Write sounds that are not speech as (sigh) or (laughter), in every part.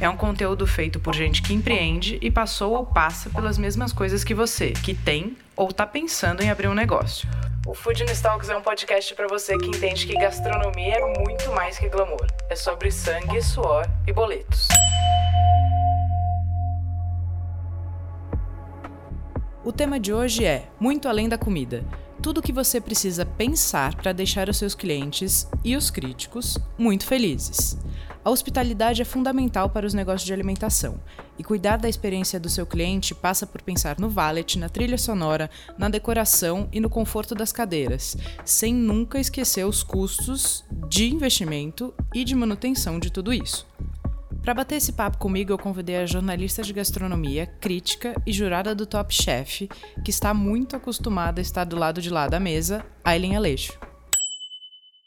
É um conteúdo feito por gente que empreende e passou ou passa pelas mesmas coisas que você, que tem ou está pensando em abrir um negócio. O Food Talks é um podcast para você que entende que gastronomia é muito mais que glamour. É sobre sangue, suor e boletos. O tema de hoje é Muito Além da Comida. Tudo o que você precisa pensar para deixar os seus clientes e os críticos muito felizes. A hospitalidade é fundamental para os negócios de alimentação, e cuidar da experiência do seu cliente passa por pensar no valet, na trilha sonora, na decoração e no conforto das cadeiras, sem nunca esquecer os custos de investimento e de manutenção de tudo isso. Para bater esse papo comigo, eu convidei a jornalista de gastronomia, crítica e jurada do Top Chef, que está muito acostumada a estar do lado de lá da mesa, Aileen Aleixo.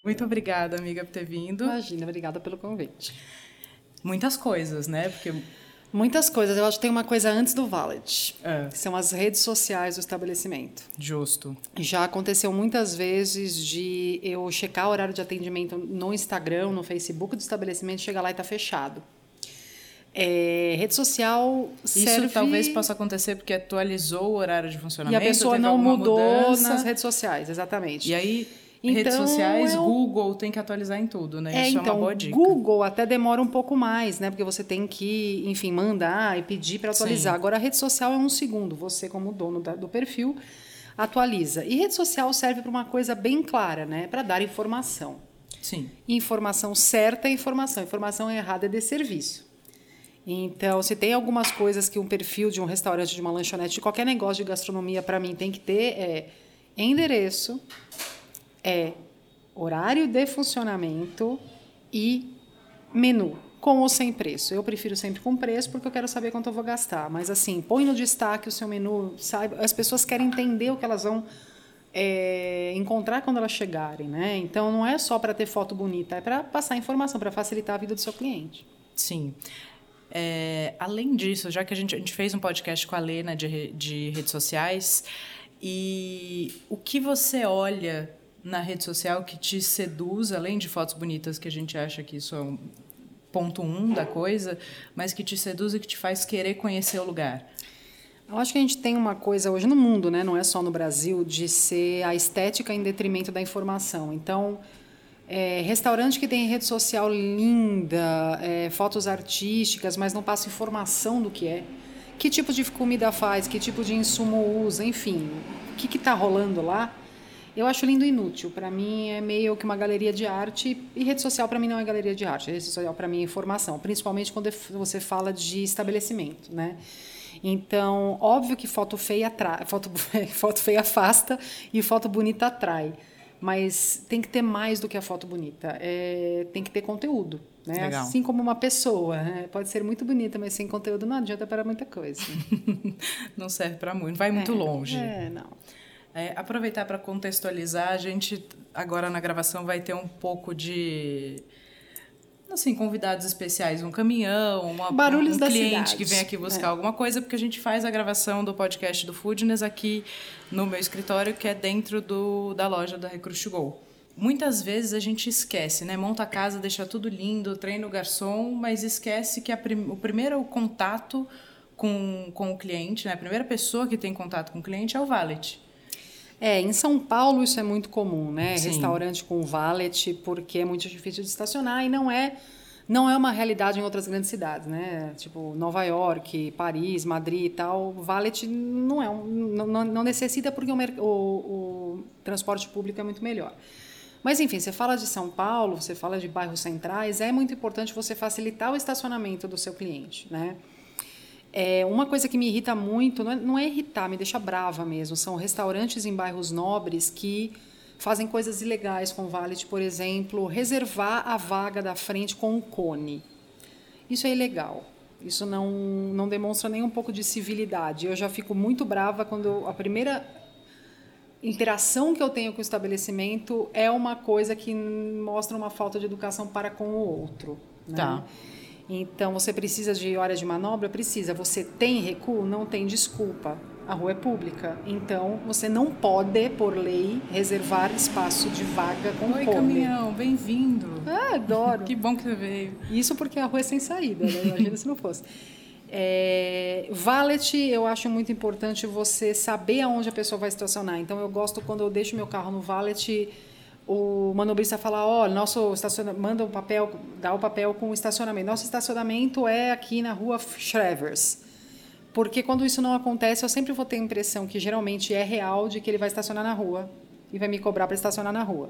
Muito obrigada, amiga, por ter vindo. Imagina, obrigada pelo convite. Muitas coisas, né? Porque Muitas coisas. Eu acho que tem uma coisa antes do Valet. É. São as redes sociais do estabelecimento. Justo. Já aconteceu muitas vezes de eu checar o horário de atendimento no Instagram, no Facebook do estabelecimento, chegar lá e tá fechado. É, rede social serve... Isso talvez possa acontecer porque atualizou o horário de funcionamento. E a pessoa não mudou mudança. nas redes sociais, exatamente. E aí então, redes sociais, eu... Google tem que atualizar em tudo, né? É, Isso então, é uma boa dica. Google até demora um pouco mais, né? Porque você tem que, enfim, mandar e pedir para atualizar. Sim. Agora, a rede social é um segundo. Você, como dono da, do perfil, atualiza. E rede social serve para uma coisa bem clara, né? Para dar informação. Sim. Informação certa é informação. Informação errada é de serviço. Então, se tem algumas coisas que um perfil de um restaurante, de uma lanchonete, de qualquer negócio de gastronomia, para mim, tem que ter, é endereço, é horário de funcionamento e menu, com ou sem preço. Eu prefiro sempre com preço porque eu quero saber quanto eu vou gastar. Mas assim, põe no destaque o seu menu, sabe? As pessoas querem entender o que elas vão é, encontrar quando elas chegarem, né? Então não é só para ter foto bonita, é para passar informação, para facilitar a vida do seu cliente. Sim. É, além disso, já que a gente, a gente fez um podcast com a Lena de, de redes sociais, e o que você olha na rede social que te seduz, além de fotos bonitas, que a gente acha que isso é um ponto um da coisa, mas que te seduz e que te faz querer conhecer o lugar? Eu acho que a gente tem uma coisa hoje no mundo, né? não é só no Brasil, de ser a estética em detrimento da informação. Então, é, restaurante que tem rede social linda, é, fotos artísticas, mas não passa informação do que é. Que tipo de comida faz, que tipo de insumo usa, enfim, o que está rolando lá eu acho lindo e inútil. Para mim é meio que uma galeria de arte e rede social para mim não é galeria de arte. Rede social para mim é informação, principalmente quando você fala de estabelecimento, né? Então, óbvio que foto feia atrai, foto, (laughs) foto feia afasta e foto bonita atrai. Mas tem que ter mais do que a foto bonita. É, tem que ter conteúdo. Né? Assim como uma pessoa. Né? Pode ser muito bonita, mas sem conteúdo não adianta para muita coisa. (laughs) não serve para muito, vai muito é, longe. É, não. É, aproveitar para contextualizar, a gente agora na gravação vai ter um pouco de assim, convidados especiais, um caminhão, uma, Barulhos um da cliente que vem aqui buscar é. alguma coisa, porque a gente faz a gravação do podcast do Foodness aqui no meu escritório, que é dentro do, da loja da Recruit Go. Muitas vezes a gente esquece, né? Monta a casa, deixa tudo lindo, treina o garçom, mas esquece que prim o primeiro contato com, com o cliente, né? a primeira pessoa que tem contato com o cliente é o valet. É, em São Paulo isso é muito comum, né? Sim. Restaurante com valet, porque é muito difícil de estacionar e não é não é uma realidade em outras grandes cidades, né? Tipo Nova York, Paris, Madrid e tal. Valet não é um, não, não necessita porque o, o, o transporte público é muito melhor. Mas enfim, você fala de São Paulo, você fala de bairros centrais, é muito importante você facilitar o estacionamento do seu cliente, né? É, uma coisa que me irrita muito, não é, não é irritar, me deixa brava mesmo, são restaurantes em bairros nobres que fazem coisas ilegais com o valet, por exemplo, reservar a vaga da frente com um cone. Isso é ilegal. Isso não, não demonstra nem um pouco de civilidade. Eu já fico muito brava quando a primeira interação que eu tenho com o estabelecimento é uma coisa que mostra uma falta de educação para com o outro. Né? Tá. Então, você precisa de hora de manobra? Precisa. Você tem recuo? Não tem desculpa. A rua é pública. Então, você não pode, por lei, reservar espaço de vaga com Oi, caminhão, bem-vindo. Ah, adoro. (laughs) que bom que você veio. Isso porque a rua é sem saída, né? Imagina se não fosse. (laughs) É, valet, eu acho muito importante você saber aonde a pessoa vai estacionar. Então, eu gosto quando eu deixo meu carro no valet, o manobrista fala, ó, oh, nosso estacionamento, manda um papel, dá o papel com o estacionamento. Nosso estacionamento é aqui na rua Shrevers. Porque quando isso não acontece, eu sempre vou ter a impressão que geralmente é real de que ele vai estacionar na rua e vai me cobrar para estacionar na rua.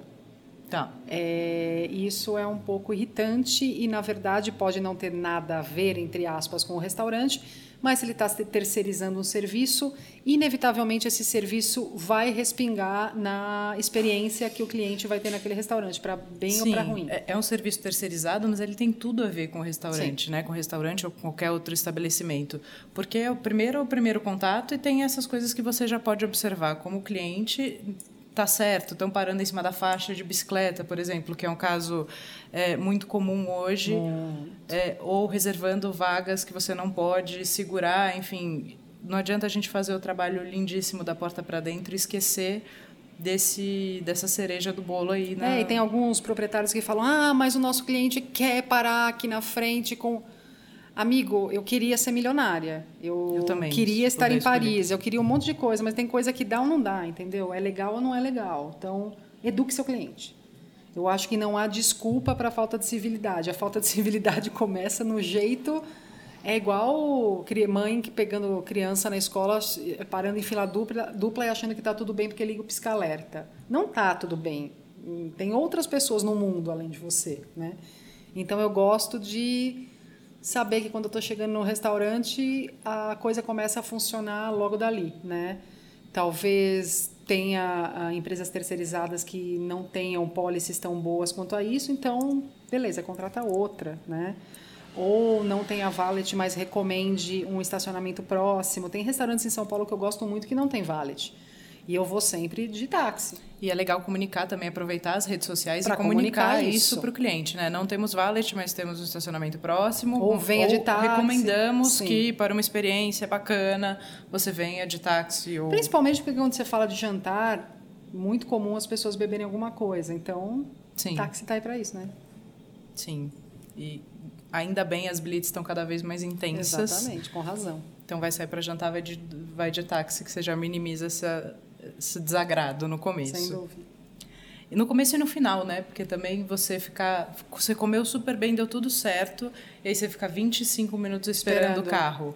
Tá. É, isso é um pouco irritante e, na verdade, pode não ter nada a ver, entre aspas, com o restaurante, mas se ele está terceirizando um serviço, inevitavelmente esse serviço vai respingar na experiência que o cliente vai ter naquele restaurante, para bem Sim, ou para ruim. É, é um serviço terceirizado, mas ele tem tudo a ver com o restaurante, Sim. né? Com o restaurante ou com qualquer outro estabelecimento. Porque é o primeiro é o primeiro contato e tem essas coisas que você já pode observar como cliente tá certo, estão parando em cima da faixa de bicicleta, por exemplo, que é um caso é, muito comum hoje, é, ou reservando vagas que você não pode segurar, enfim, não adianta a gente fazer o trabalho lindíssimo da porta para dentro e esquecer desse dessa cereja do bolo aí, né? É, e tem alguns proprietários que falam: "Ah, mas o nosso cliente quer parar aqui na frente com Amigo, eu queria ser milionária. Eu, eu também, queria estar em Paris. Eu queria um monte de coisa, mas tem coisa que dá ou não dá, entendeu? É legal ou não é legal. Então, eduque seu cliente. Eu acho que não há desculpa para a falta de civilidade. A falta de (laughs) civilidade começa no jeito. É igual mãe que pegando criança na escola, parando em fila dupla, dupla e achando que está tudo bem porque liga o pisca-alerta. Não está tudo bem. Tem outras pessoas no mundo além de você, né? Então eu gosto de saber que quando eu estou chegando no restaurante a coisa começa a funcionar logo dali, né? Talvez tenha ah, empresas terceirizadas que não tenham policies tão boas quanto a isso, então beleza, contrata outra, né? Ou não tenha valet, mas recomende um estacionamento próximo. Tem restaurantes em São Paulo que eu gosto muito que não tem valet. E eu vou sempre de táxi. E é legal comunicar também, aproveitar as redes sociais pra e comunicar, comunicar isso para o cliente, né? Não temos valet, mas temos um estacionamento próximo. Ou venha ou de táxi. Recomendamos Sim. que para uma experiência bacana você venha de táxi. Ou... Principalmente porque quando você fala de jantar, muito comum as pessoas beberem alguma coisa. Então, Sim. táxi está aí para isso, né? Sim. E ainda bem as blitz estão cada vez mais intensas. Exatamente, com razão. Então vai sair para jantar, vai de, vai de táxi, que você já minimiza essa esse desagrado no começo. Sem dúvida. E no começo e no final, né? Porque também você ficar. Você comeu super bem, deu tudo certo, e aí você fica 25 minutos esperando, esperando. o carro.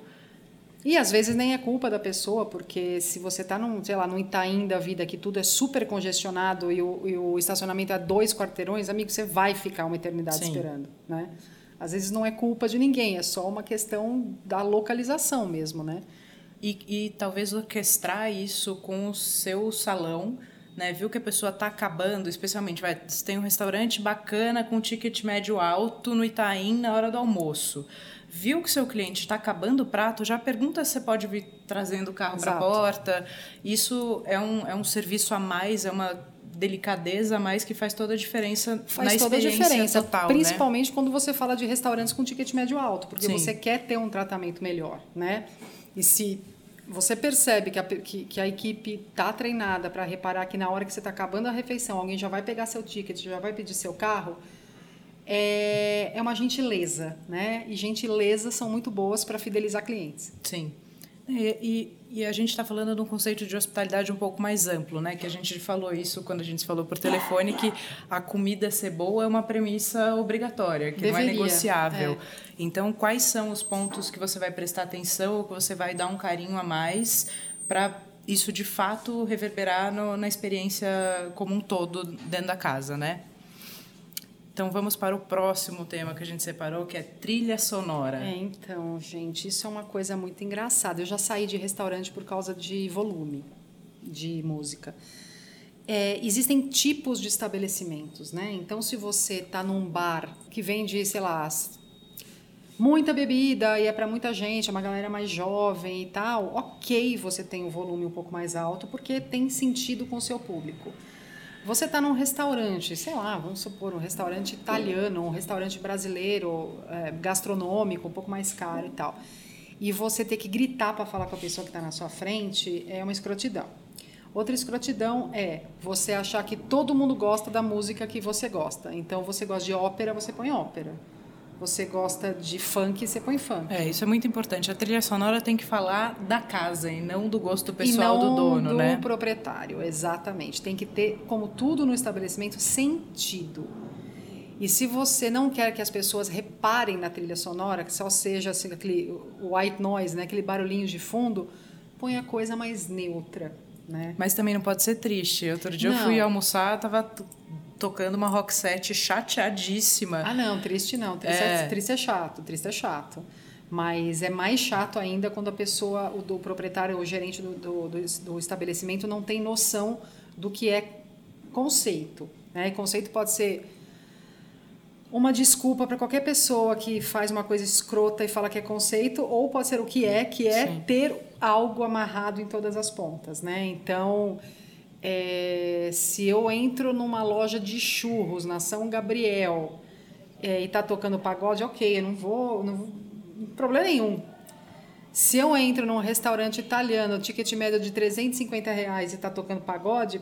E às vezes nem é culpa da pessoa, porque se você está num, sei lá, num Itaim da vida que tudo é super congestionado e o, e o estacionamento é dois quarteirões, amigo, você vai ficar uma eternidade Sim. esperando, né? Às vezes não é culpa de ninguém, é só uma questão da localização mesmo, né? E, e talvez orquestrar isso com o seu salão, né? Viu que a pessoa está acabando, especialmente, vai, tem um restaurante bacana com ticket médio alto no Itaim na hora do almoço. Viu que seu cliente está acabando o prato, já pergunta se você pode vir trazendo o carro para a porta. Isso é um, é um serviço a mais, é uma delicadeza a mais que faz toda a diferença faz na toda a diferença total, né? principalmente né? quando você fala de restaurantes com ticket médio alto porque Sim. você quer ter um tratamento melhor né e se você percebe que a, que, que a equipe está treinada para reparar que na hora que você está acabando a refeição, alguém já vai pegar seu ticket, já vai pedir seu carro, é, é uma gentileza, né? E gentilezas são muito boas para fidelizar clientes. Sim. E, e, e a gente está falando de um conceito de hospitalidade um pouco mais amplo, né? Que a gente falou isso quando a gente falou por telefone, que a comida ser boa é uma premissa obrigatória, que Deveria, não é negociável. É. Então, quais são os pontos que você vai prestar atenção ou que você vai dar um carinho a mais para isso de fato reverberar no, na experiência como um todo dentro da casa, né? Então vamos para o próximo tema que a gente separou, que é trilha sonora. É, então, gente, isso é uma coisa muito engraçada. Eu já saí de restaurante por causa de volume de música. É, existem tipos de estabelecimentos, né? Então, se você está num bar que vende, sei lá, muita bebida e é para muita gente, é uma galera mais jovem e tal, ok, você tem um volume um pouco mais alto porque tem sentido com o seu público. Você está num restaurante, sei lá, vamos supor, um restaurante italiano, um restaurante brasileiro, é, gastronômico, um pouco mais caro e tal. E você ter que gritar para falar com a pessoa que está na sua frente é uma escrotidão. Outra escrotidão é você achar que todo mundo gosta da música que você gosta. Então, você gosta de ópera, você põe ópera. Você gosta de funk, você põe funk. É, isso é muito importante. A trilha sonora tem que falar da casa e não do gosto pessoal do dono, do né? do proprietário, exatamente. Tem que ter, como tudo no estabelecimento, sentido. E se você não quer que as pessoas reparem na trilha sonora, que só seja assim, aquele white noise, né, aquele barulhinho de fundo, põe a coisa mais neutra. Né? Mas também não pode ser triste. Outro dia não. eu fui almoçar, tava tocando uma rock set chateadíssima. Ah, não, triste não. Triste é, é triste é chato, triste é chato. Mas é mais chato ainda quando a pessoa, o do proprietário, o gerente do, do, do, do estabelecimento não tem noção do que é conceito. Né? E conceito pode ser uma desculpa para qualquer pessoa que faz uma coisa escrota e fala que é conceito, ou pode ser o que é, que é Sim. ter algo amarrado em todas as pontas, né? Então, é, se eu entro numa loja de churros na São Gabriel é, e tá tocando pagode, ok, eu não vou, não vou, problema nenhum. Se eu entro num restaurante italiano, ticket médio de 350 reais e tá tocando pagode,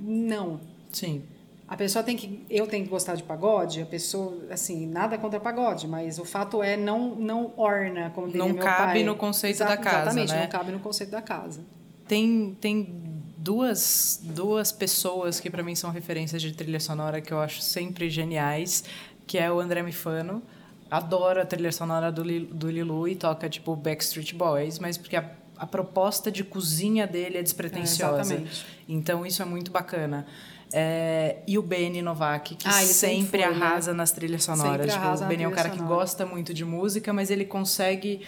não. Sim. A pessoa tem que, eu tenho que gostar de pagode, a pessoa, assim, nada contra pagode, mas o fato é não não orna, como diria não meu cabe pai. no conceito da casa, Exatamente, né? não cabe no conceito da casa. Tem tem duas duas pessoas que para mim são referências de trilha sonora que eu acho sempre geniais, que é o André Mifano. Adoro a trilha sonora do, do Lilu e toca tipo Backstreet Boys, mas porque a, a proposta de cozinha dele é despretensiosa. É, então isso é muito bacana. É, e o Benny Novak, que ah, sempre, foi, né? arrasa né? nas trilhas sonoras. Tipo, o Benny é um cara sonora. que gosta muito de música, mas ele consegue.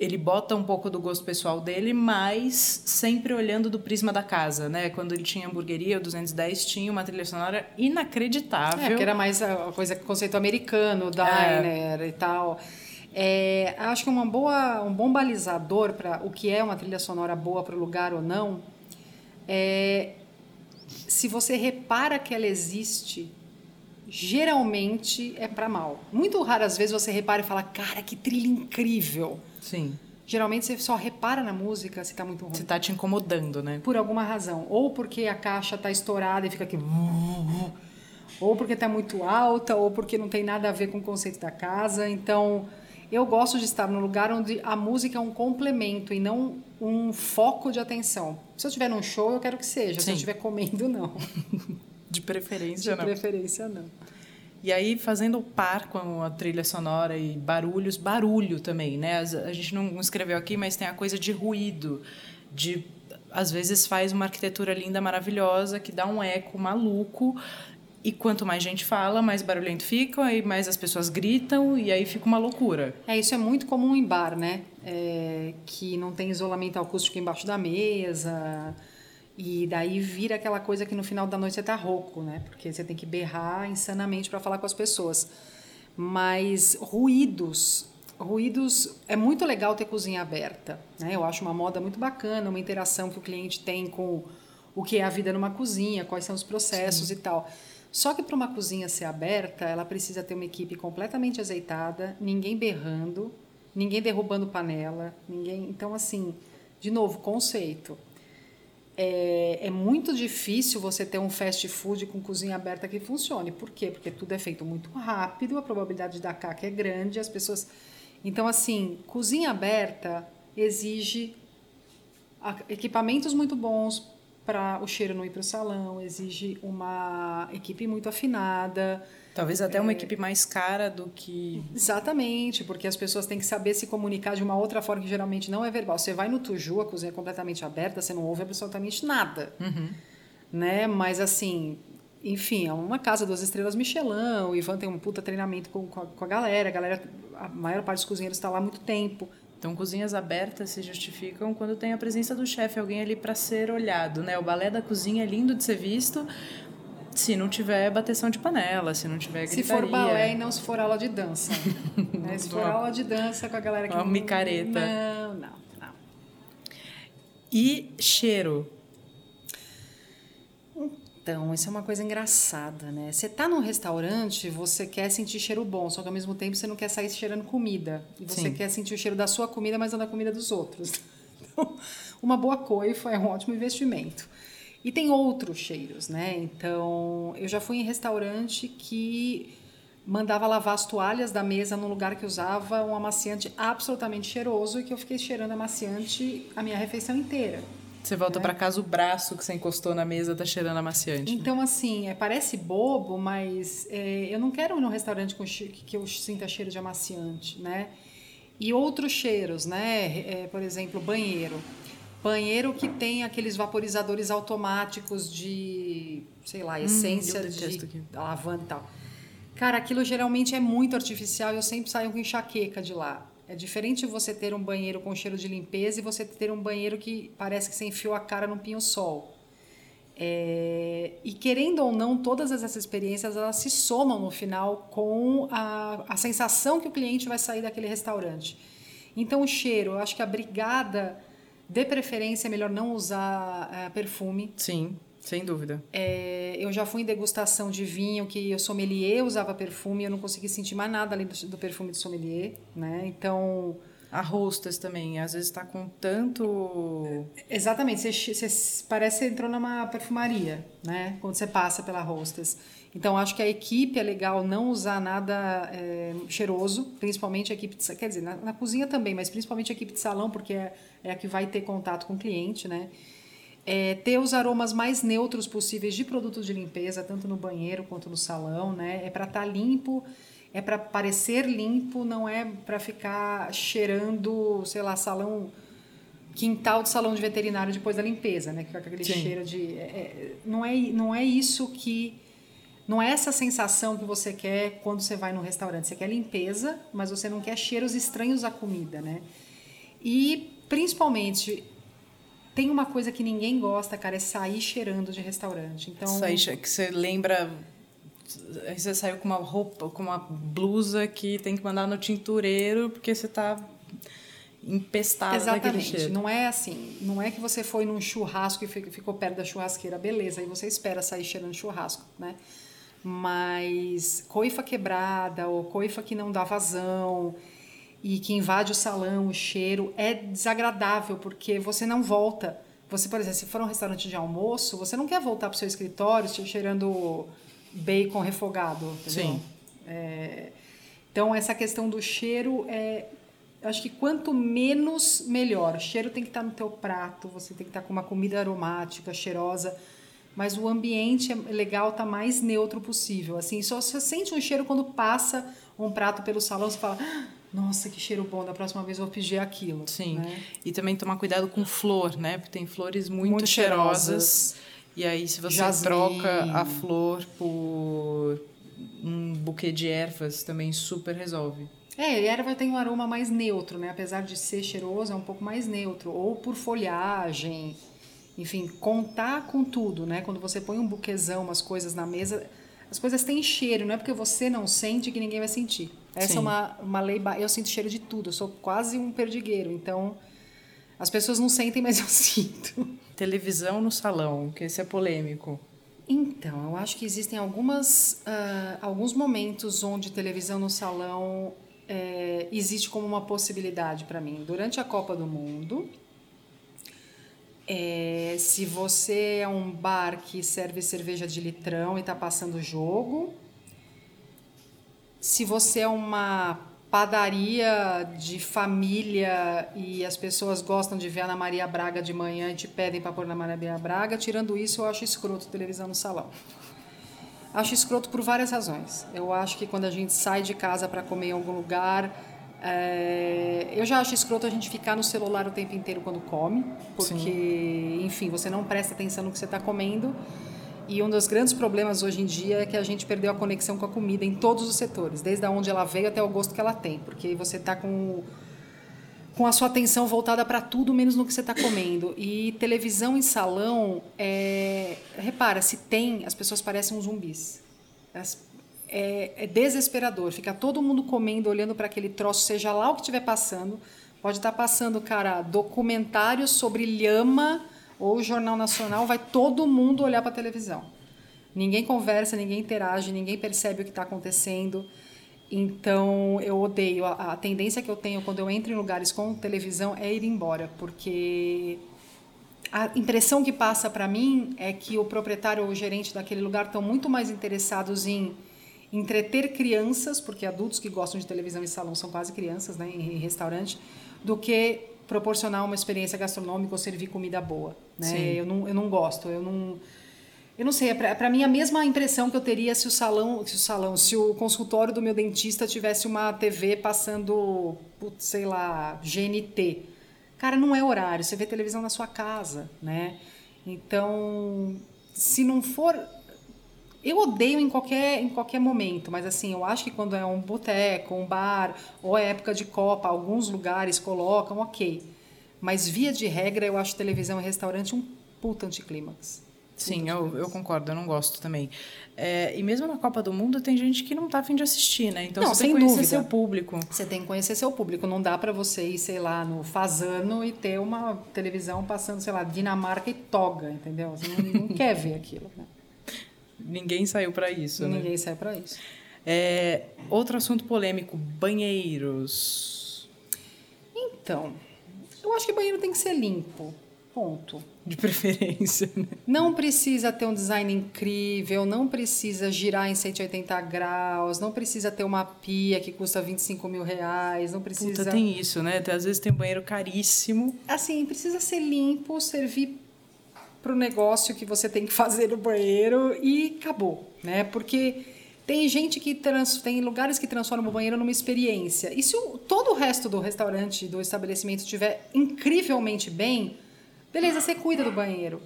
Ele bota um pouco do gosto pessoal dele, mas sempre olhando do prisma da casa, né? Quando ele tinha hamburgueria, o 210 tinha uma trilha sonora inacreditável. É, porque era mais a coisa conceito americano, diner é. e tal. É, acho que uma boa, um bom balizador para o que é uma trilha sonora boa para o lugar ou não é se você repara que ela existe, geralmente é para mal. Muito raras vezes você repara e fala, cara, que trilha incrível. Sim. Geralmente você só repara na música se está muito ruim. Se está te incomodando, né? Por alguma razão. Ou porque a caixa está estourada e fica aqui. Ou porque está muito alta, ou porque não tem nada a ver com o conceito da casa. Então, eu gosto de estar no lugar onde a música é um complemento e não um foco de atenção. Se eu estiver num show, eu quero que seja. Sim. Se eu estiver comendo, não. (laughs) De preferência, de não. De preferência, não. E aí, fazendo o par com a trilha sonora e barulhos, barulho também, né? A gente não escreveu aqui, mas tem a coisa de ruído, de às vezes faz uma arquitetura linda, maravilhosa, que dá um eco maluco, e quanto mais gente fala, mais barulhento fica, e mais as pessoas gritam, e aí fica uma loucura. É, isso é muito comum em bar, né? É, que não tem isolamento acústico embaixo da mesa. E daí vira aquela coisa que no final da noite você tá rouco, né? Porque você tem que berrar insanamente para falar com as pessoas. Mas ruídos, ruídos é muito legal ter cozinha aberta, né? Eu acho uma moda muito bacana, uma interação que o cliente tem com o que é a vida numa cozinha, quais são os processos Sim. e tal. Só que para uma cozinha ser aberta, ela precisa ter uma equipe completamente azeitada, ninguém berrando, ninguém derrubando panela, ninguém. Então, assim, de novo, conceito. É, é, muito difícil você ter um fast food com cozinha aberta que funcione. Por quê? Porque tudo é feito muito rápido, a probabilidade de dar caca é grande, as pessoas. Então, assim, cozinha aberta exige equipamentos muito bons, para o cheiro não ir para o salão, exige uma equipe muito afinada. Talvez até é... uma equipe mais cara do que. Exatamente, porque as pessoas têm que saber se comunicar de uma outra forma que geralmente não é verbal. Você vai no Tuju, a cozinha é completamente aberta, você não ouve absolutamente nada. Uhum. Né? Mas assim, enfim, é uma casa duas estrelas Michelin, o Ivan tem um puta treinamento com, com, a, com a galera, a galera, a maior parte dos cozinheiros está lá há muito tempo. Então, cozinhas abertas se justificam quando tem a presença do chefe, alguém ali para ser olhado, né? O balé da cozinha é lindo de ser visto, se não tiver bateção de panela, se não tiver gritaria. Se for balé e não se for aula de dança. (laughs) né? Se for aula de dança com a galera que... Uma micareta. Não, não, não. E cheiro? Então, isso é uma coisa engraçada, né? Você tá num restaurante, você quer sentir cheiro bom, só que ao mesmo tempo você não quer sair cheirando comida. E você Sim. quer sentir o cheiro da sua comida, mas não da comida dos outros. (laughs) Então, uma boa coifa é um ótimo investimento. E tem outros cheiros, né? Então, eu já fui em restaurante que mandava lavar as toalhas da mesa num lugar que usava um amaciante absolutamente cheiroso e que eu fiquei cheirando amaciante a minha refeição inteira. Você volta né? para casa, o braço que você encostou na mesa tá cheirando amaciante. Então, assim, é, parece bobo, mas é, eu não quero ir num restaurante com que eu sinta cheiro de amaciante, né? E outros cheiros, né? É, por exemplo, banheiro. Banheiro que tem aqueles vaporizadores automáticos de, sei lá, hum, essência hum, de lavanda e tal. Cara, aquilo geralmente é muito artificial e eu sempre saio com enxaqueca de lá. É diferente você ter um banheiro com cheiro de limpeza e você ter um banheiro que parece que você enfiou a cara num pinho-sol. É, e querendo ou não, todas essas experiências elas se somam no final com a, a sensação que o cliente vai sair daquele restaurante. Então, o cheiro, eu acho que a brigada, de preferência, é melhor não usar é, perfume. Sim. Sem dúvida. É, eu já fui em degustação de vinho que o sommelier usava perfume, eu não consegui sentir mais nada além do, do perfume do sommelier, né? Então a também, às vezes está com tanto. Exatamente, você, você, parece que entrou numa perfumaria, né? Quando você passa pela hostess. Então, acho que a equipe é legal não usar nada é, cheiroso, principalmente a equipe de, Quer dizer, na, na, cozinha também, mas principalmente a equipe de salão, porque é, é a que vai ter contato com o cliente, né? é, ter os aromas mais neutros possíveis de produtos de limpeza, tanto no banheiro quanto no salão, né? É para estar tá limpo, é para parecer limpo, não é para ficar cheirando, sei lá, salão quintal de salão de veterinário depois da limpeza, né? Que aquele Sim. cheiro de é, é, não é não é isso que não é essa sensação que você quer quando você vai no restaurante. Você quer limpeza, mas você não quer cheiros estranhos à comida, né? E principalmente tem uma coisa que ninguém gosta, cara, é sair cheirando de restaurante. Então, sair que você lembra você saiu com uma roupa, com uma blusa que tem que mandar no tintureiro porque você está empestado Exatamente. Não é assim. Não é que você foi num churrasco e ficou perto da churrasqueira, beleza, aí você espera sair cheirando churrasco, né? Mas coifa quebrada ou coifa que não dá vazão, e que invade o salão, o cheiro, é desagradável porque você não volta. Você, por exemplo, se for um restaurante de almoço, você não quer voltar para o seu escritório cheirando bacon refogado, entendeu? Sim. É, então, essa questão do cheiro é. Acho que quanto menos, melhor. O cheiro tem que estar no teu prato, você tem que estar com uma comida aromática, cheirosa mas o ambiente é legal tá mais neutro possível. Assim, só você sente um cheiro quando passa um prato pelo salão, você fala: nossa, que cheiro bom, da próxima vez eu vou pedir aquilo. Sim. Né? E também tomar cuidado com flor, né? Porque tem flores muito, muito cheirosas. cheirosas. E aí, se você Jasmine. troca a flor por um buquê de ervas, também super resolve. É, erva tem um aroma mais neutro, né? Apesar de ser cheiroso, é um pouco mais neutro. Ou por folhagem. Enfim, contar com tudo, né? Quando você põe um buquezão, umas coisas na mesa, as coisas têm cheiro, não é porque você não sente que ninguém vai sentir. Essa Sim. é uma, uma lei. Eu sinto cheiro de tudo, eu sou quase um perdigueiro. Então, as pessoas não sentem, mas eu (laughs) sinto. Televisão no salão, que esse é polêmico. Então, eu acho que existem algumas, uh, alguns momentos onde televisão no salão é, existe como uma possibilidade para mim. Durante a Copa do Mundo, é, se você é um bar que serve cerveja de litrão e está passando o jogo, se você é uma padaria de família e as pessoas gostam de ver a Ana Maria Braga de manhã e te pedem para pôr na Maria Braga, tirando isso, eu acho escroto televisão no salão. Acho escroto por várias razões. Eu acho que quando a gente sai de casa para comer em algum lugar, é, eu já acho escroto a gente ficar no celular o tempo inteiro quando come, porque, Sim. enfim, você não presta atenção no que você está comendo. E um dos grandes problemas hoje em dia é que a gente perdeu a conexão com a comida em todos os setores, desde onde ela veio até o gosto que ela tem, porque você está com com a sua atenção voltada para tudo menos no que você está comendo. E televisão em salão, é, repara, se tem, as pessoas parecem uns zumbis. É, é, desesperador. Fica todo mundo comendo, olhando para aquele troço, seja lá o que estiver passando. Pode estar tá passando, cara, documentário sobre lhama ou Jornal Nacional, vai todo mundo olhar para a televisão. Ninguém conversa, ninguém interage, ninguém percebe o que está acontecendo. Então, eu odeio. A, a, tendência que eu tenho quando eu entro em lugares com televisão é ir embora, porque a impressão que passa para mim é que o proprietário ou o gerente daquele lugar estão muito mais interessados em entreter crianças, porque adultos que gostam de televisão e salão são quase crianças, né, em restaurante, do que proporcionar uma experiência gastronômica ou servir comida boa, né? Eu não, eu não gosto, eu não eu não sei, é para mim a mesma impressão que eu teria se o salão, se o salão, se o consultório do meu dentista tivesse uma TV passando, putz, sei lá, GNT. Cara, não é horário, você vê televisão na sua casa, né? Então, se não for eu odeio em qualquer, em qualquer momento, mas assim, eu acho que quando é um boteco, um bar, ou é época de Copa, alguns lugares colocam, ok. Mas via de regra, eu acho televisão e restaurante um puta anticlímax. Sim, eu, eu concordo, eu não gosto também. É, e mesmo na Copa do Mundo tem gente que não tá afim de assistir, né? Então não, você tem que conhecer dúvida. seu público. Você tem que conhecer seu público. Não dá para você ir, sei lá, no Fazano e ter uma televisão passando, sei lá, Dinamarca e Toga, entendeu? Você não, não (laughs) quer ver aquilo, né? Ninguém saiu para isso, Ninguém né? Ninguém saiu para isso. É, outro assunto polêmico, banheiros. Então, eu acho que banheiro tem que ser limpo. Ponto. De preferência. Né? Não precisa ter um design incrível, não precisa girar em 180 graus, não precisa ter uma pia que custa 25 mil reais, não precisa. Puta, tem isso, né? Às vezes tem um banheiro caríssimo. Assim, precisa ser limpo, servir para o negócio que você tem que fazer no banheiro e acabou, né? Porque tem gente que trans, tem lugares que transformam o banheiro numa experiência. E se o, todo o resto do restaurante, do estabelecimento estiver incrivelmente bem, beleza, você cuida do banheiro,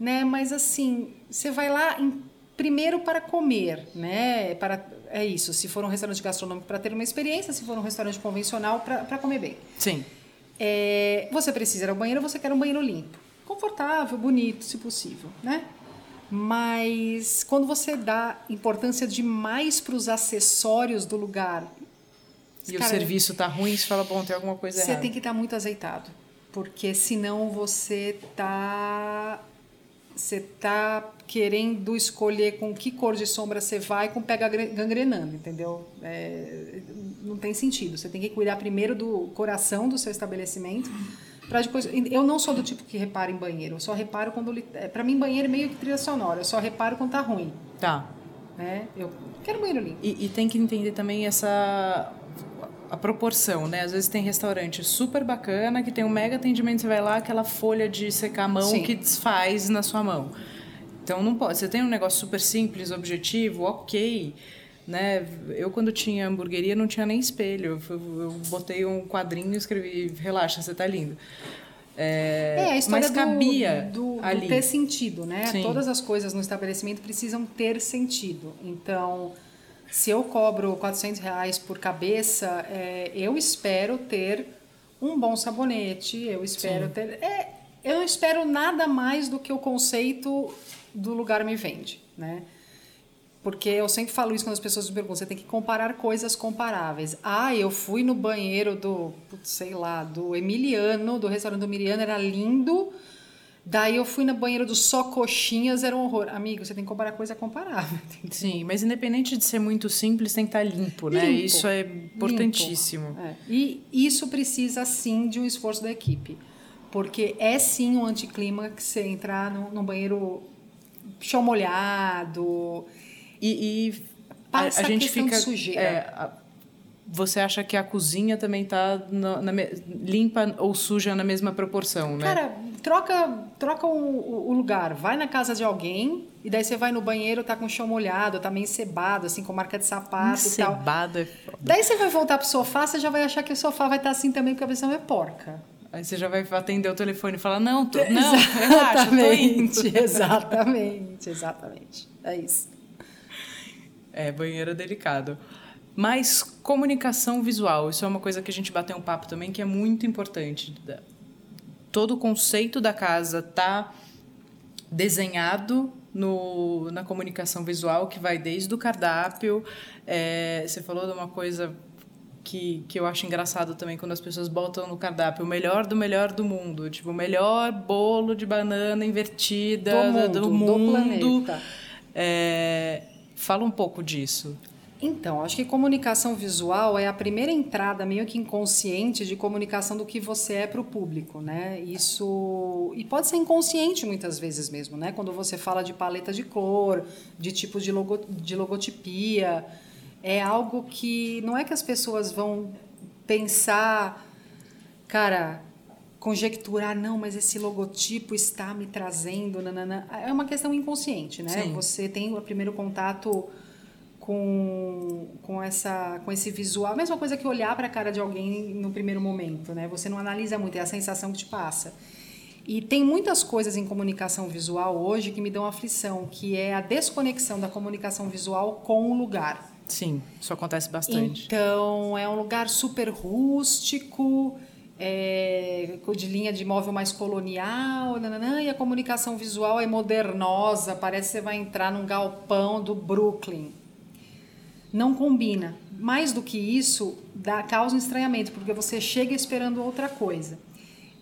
né? Mas assim, você vai lá em, primeiro para comer, né? Para é isso. Se for um restaurante gastronômico para ter uma experiência, se for um restaurante convencional para comer bem. Sim. É, você precisa ir ao banheiro, você quer um banheiro limpo confortável, bonito, se possível, né? Mas quando você dá importância demais para os acessórios do lugar e cara, o serviço tá ruim, você fala, bom, tem alguma coisa você errada. Você tem que estar tá muito azeitado, porque senão você tá você tá querendo escolher com que cor de sombra você vai com pega gangrenando, entendeu? É, não tem sentido. Você tem que cuidar primeiro do coração do seu estabelecimento Pra depois, eu não sou do tipo que repara em banheiro. Eu só reparo quando. É, para mim, banheiro é meio que trilha sonora. Eu só reparo quando tá ruim. Tá. Né? Eu quero banheiro limpo. E, e tem que entender também essa a proporção, né? Às vezes tem restaurante super bacana que tem um mega atendimento, você vai lá, aquela folha de secar a mão Sim. que desfaz na sua mão. Então não pode. Você tem um negócio super simples, objetivo, ok né? Eu, quando tinha hamburgueria, não tinha nem espelho. Eu, eu botei um quadrinho e escrevi: relaxa, você tá lindo. É, é a história mas cabia do, do, ali. do ter sentido, né? Sim. Todas as coisas no estabelecimento precisam ter sentido. Então, se eu cobro 400 reais por cabeça, é, eu espero ter um bom sabonete, eu espero Sim. ter... É, eu não espero nada mais do que o conceito do lugar me vende, né? Porque eu sempre falo isso quando as pessoas me perguntam, você tem que comparar coisas comparáveis. Ah, eu fui no banheiro do, sei lá, do Emiliano, do restaurante do Emiliano, era lindo. Daí eu fui no banheiro do Só Coxinhas, era um horror. Amigo, você tem que comparar coisa comparável. (laughs) Sim, mas independente de ser muito simples, tem que estar limpo, né? Limpo, isso é importantíssimo. É. E isso precisa, sim, de um esforço da equipe. Porque é, sim, um anticlímax você entrar num banheiro chão molhado e, e a, a, gente fica. É, a, você acha que a cozinha também está limpa ou suja na mesma proporção, né? Cara, troca, troca o, o, lugar. Vai na casa de alguém e daí você vai no banheiro, tá com o chão molhado, tá meio encebado, assim, com marca de sapato encebado e tal. É foda. Daí você vai voltar pro sofá, você já vai achar que o sofá vai estar tá assim também, porque a pessoa é porca. Aí você já vai atender o telefone e falar, não, tô, (laughs) não, relaxa, tô indo. Exatamente, (laughs) exatamente. É isso. É, banheiro delicado. Mas comunicação visual, isso é uma coisa que a gente bateu um papo também que é muito importante. Todo o conceito da casa tá desenhado no, na comunicação visual, que vai desde o cardápio. É, você falou de uma coisa que, que eu acho engraçado também quando as pessoas botam no cardápio o melhor do melhor do mundo. Tipo, o melhor bolo de banana invertida do mundo. Do, mundo, do planeta É, fala um pouco disso. Então, acho que comunicação visual é a primeira entrada meio que inconsciente de comunicação do que você é para o público, né? Isso e pode ser inconsciente muitas vezes mesmo, né? Quando você fala de paleta de cor, de tipos de, logo, de logotipia, é algo que não é que as pessoas vão pensar, cara, conjecturar, não, mas esse logotipo está me trazendo, nanana. é uma questão inconsciente, né? Sim. Você tem o primeiro contato com, com, essa, com esse visual. A mesma coisa que olhar para a cara de alguém no primeiro momento, né? Você não analisa muito, é a sensação que te passa. E tem muitas coisas em comunicação visual hoje que me dão aflição, que é a desconexão da comunicação visual com o lugar. Sim, isso acontece bastante. Então, é um lugar super rústico, é, de linha de móvel mais colonial, nananã, e a comunicação visual é modernosa, parece que você vai entrar num galpão do Brooklyn não combina. Mais do que isso, dá causa um estranhamento, porque você chega esperando outra coisa.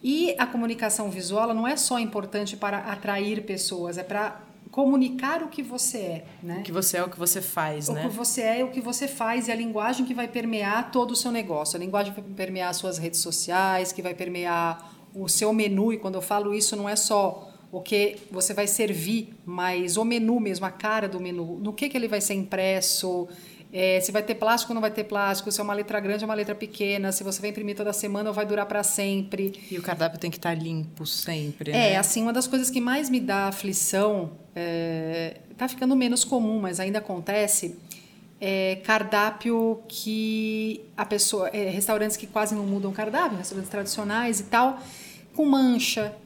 E a comunicação visual não é só importante para atrair pessoas, é para comunicar o que você é, né? O que você é, o que você faz, o né? O que você é, o que você faz e a linguagem que vai permear todo o seu negócio. A linguagem que vai permear as suas redes sociais, que vai permear o seu menu. E quando eu falo isso, não é só o que você vai servir, mas o menu mesmo, a cara do menu. No que, que ele vai ser impresso, é, se vai ter plástico ou não vai ter plástico, se é uma letra grande ou uma letra pequena, se você vai imprimir toda semana ou vai durar para sempre. E o cardápio tem que estar tá limpo sempre. É, né? assim, uma das coisas que mais me dá aflição, está é, ficando menos comum, mas ainda acontece, é cardápio que a pessoa. É, restaurantes que quase não mudam cardápio, restaurantes tradicionais e tal, com mancha,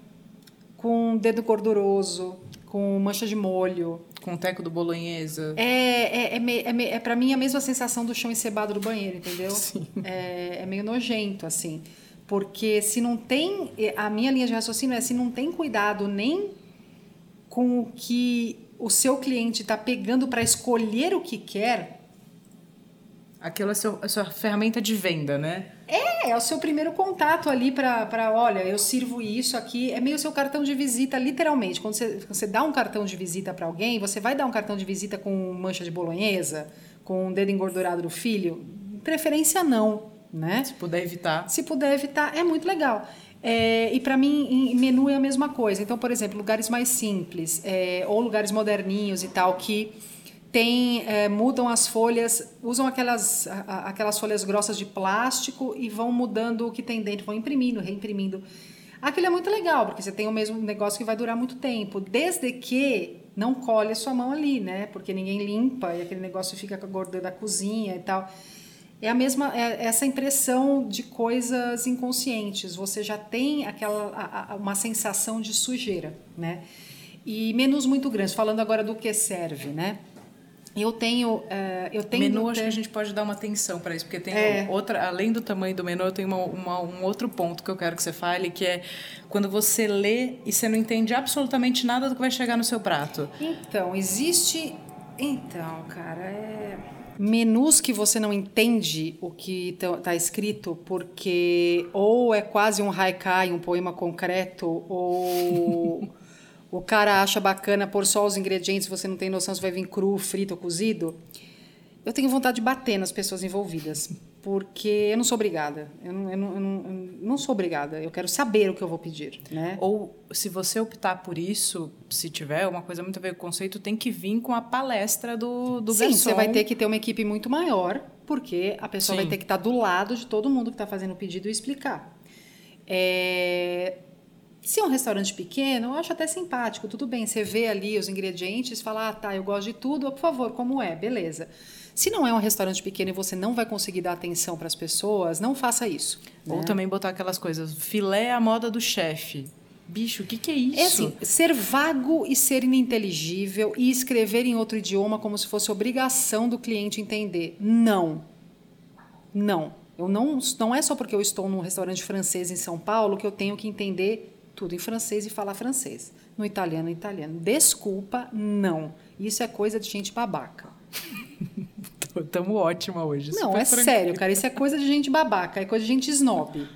com dedo gorduroso, com mancha de molho. Com o teco do bolonhesa. É, é, é, é, é para mim a mesma sensação do chão encebado do banheiro, entendeu? Sim. É, é meio nojento, assim. Porque se não tem. A minha linha de raciocínio é se não tem cuidado nem com o que o seu cliente está pegando para escolher o que quer. Aquilo é seu, a sua ferramenta de venda, né? É, é o seu primeiro contato ali para, olha, eu sirvo isso aqui. É meio seu cartão de visita, literalmente. Quando você, você dá um cartão de visita para alguém, você vai dar um cartão de visita com mancha de bolonhesa, com um dedo engordurado do filho? Preferência não, né? Se puder evitar. Se puder evitar, é muito legal. É, e para mim, em menu é a mesma coisa. Então, por exemplo, lugares mais simples, é, ou lugares moderninhos e tal, que tem, é, mudam as folhas, usam aquelas, aquelas folhas grossas de plástico e vão mudando o que tem dentro, vão imprimindo, reimprimindo. Aquilo é muito legal, porque você tem o mesmo negócio que vai durar muito tempo, desde que não colhe a sua mão ali, né? Porque ninguém limpa e aquele negócio fica com a gordura da cozinha e tal. É a mesma, é essa impressão de coisas inconscientes. Você já tem aquela a, a, uma sensação de sujeira, né? E menus muito grandes. Falando agora do que serve, né? Eu tenho, uh, eu tenho menu. Acho que a gente pode dar uma atenção para isso, porque tem é. outra, além do tamanho do menu, eu tenho uma, uma, um outro ponto que eu quero que você fale, que é quando você lê e você não entende absolutamente nada do que vai chegar no seu prato. Então existe, então, cara, é menus que você não entende o que está escrito porque ou é quase um haikai, um poema concreto, ou (laughs) o cara acha bacana pôr só os ingredientes, você não tem noção se vai vir cru, frito ou cozido. Eu tenho vontade de bater nas pessoas envolvidas, porque eu não sou obrigada. Eu não, eu não, eu não, eu não sou obrigada. Eu quero saber o que eu vou pedir, né? Ou se você optar por isso, se tiver uma coisa muito a ver com o conceito, tem que vir com a palestra do, do Sim, garçom. você vai ter que ter uma equipe muito maior, porque a pessoa Sim. vai ter que estar do lado de todo mundo que está fazendo o pedido e explicar. É, se é um restaurante pequeno, eu acho até simpático, tudo bem. Você vê ali os ingredientes, fala, ah, tá, eu gosto de tudo, por favor, como é? Beleza. Se não é um restaurante pequeno e você não vai conseguir dar atenção para as pessoas, não faça isso. Ou né? também botar aquelas coisas, filé à moda do chefe. Bicho, o que, que é isso? É assim, ser vago e ser ininteligível e escrever em outro idioma como se fosse obrigação do cliente entender. Não. Não. Eu não, não é só porque eu estou num restaurante francês em São Paulo que eu tenho que entender tudo em francês e falar francês. No italiano, italiano. Desculpa, não. Isso é coisa de gente babaca. (laughs) Estamos ótima hoje. Não, é tranquilo. sério, cara. Isso é coisa de gente babaca, é coisa de gente snob.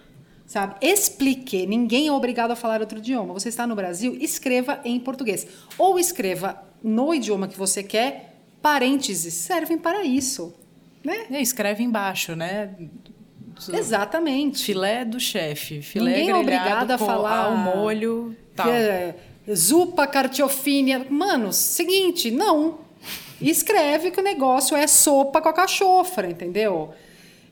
Sabe? Explique. Ninguém é obrigado a falar outro idioma. Você está no Brasil, escreva em português. Ou escreva no idioma que você quer, parênteses servem para isso. Né? E escreve embaixo, né? Exatamente. Filé do chefe, filé Ninguém é obrigado a falar o molho, tal. É, zupa cartiofínia. Mano, seguinte, não. Escreve que o negócio é sopa com a cachofra, entendeu?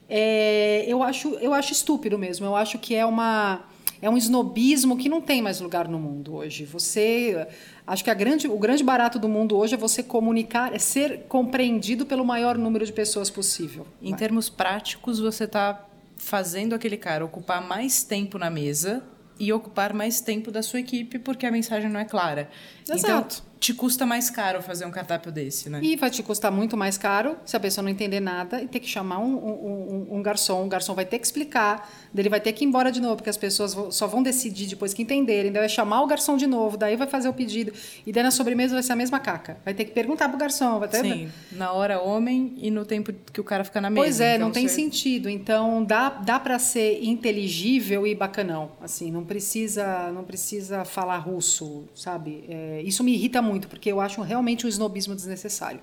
É, eu, acho, eu acho estúpido mesmo. Eu acho que é uma é um snobismo que não tem mais lugar no mundo hoje. Você acho que a grande, o grande barato do mundo hoje é você comunicar, é ser compreendido pelo maior número de pessoas possível. Em Vai. termos práticos, você está fazendo aquele cara ocupar mais tempo na mesa e ocupar mais tempo da sua equipe porque a mensagem não é clara. Exato. Então, te custa mais caro fazer um cardápio desse, né? E vai te custar muito mais caro se a pessoa não entender nada e ter que chamar um, um, um, um garçom. O garçom vai ter que explicar, ele vai ter que ir embora de novo, porque as pessoas só vão decidir depois que entenderem. Daí vai chamar o garçom de novo, daí vai fazer o pedido. E daí na sobremesa vai ser a mesma caca. Vai ter que perguntar pro garçom. Vai ter... Sim, na hora homem e no tempo que o cara fica na mesa. Pois é, então, não tem você... sentido. Então dá, dá para ser inteligível e bacanão. Assim, não precisa, não precisa falar russo, sabe? É, isso me irrita muito, porque eu acho realmente um snobismo desnecessário.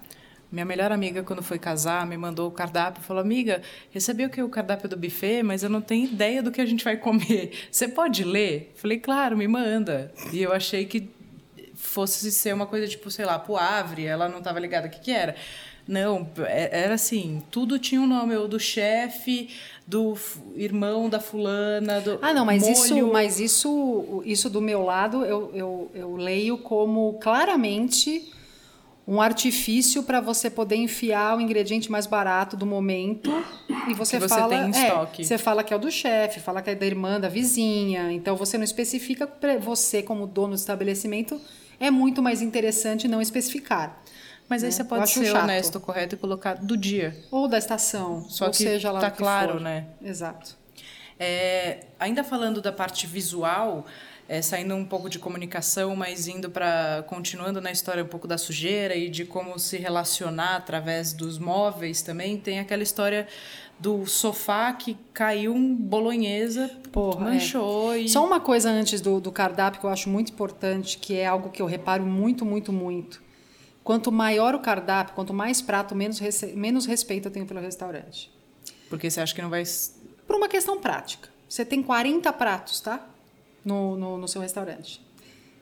Minha melhor amiga, quando foi casar, me mandou o cardápio e falou: Amiga, recebi o que o cardápio do buffet, mas eu não tenho ideia do que a gente vai comer. Você pode ler? Falei: Claro, me manda. E eu achei que fosse ser uma coisa tipo, sei lá, poavre, ela não estava ligada o que, que era. Não, é, era assim, tudo tinha um nome, o do chefe, do irmão da fulana, do Ah, não, mas molho. isso, mas isso, isso do meu lado eu, eu, eu leio como claramente um artifício para você poder enfiar o ingrediente mais barato do momento e você, você fala, tem em é, estoque. Você fala que é o do chefe, fala que é da irmã, da vizinha. Então você não especifica você como dono do estabelecimento é muito mais interessante não especificar. Mas aí né? você pode ser chato. honesto, correto e colocar do dia. Ou da estação. Só ou que seja lá tá que claro, for. né? Exato. É, ainda falando da parte visual, é, saindo um pouco de comunicação, mas indo para continuando na história um pouco da sujeira e de como se relacionar através dos móveis também, tem aquela história do sofá que caiu um bolonhesa, Porra, manchou. É. E... Só uma coisa antes do, do cardápio que eu acho muito importante, que é algo que eu reparo muito, muito, muito. Quanto maior o cardápio, quanto mais prato, menos, menos respeito eu tenho pelo restaurante. Porque você acha que não vai. Por uma questão prática. Você tem 40 pratos, tá? No, no, no seu restaurante.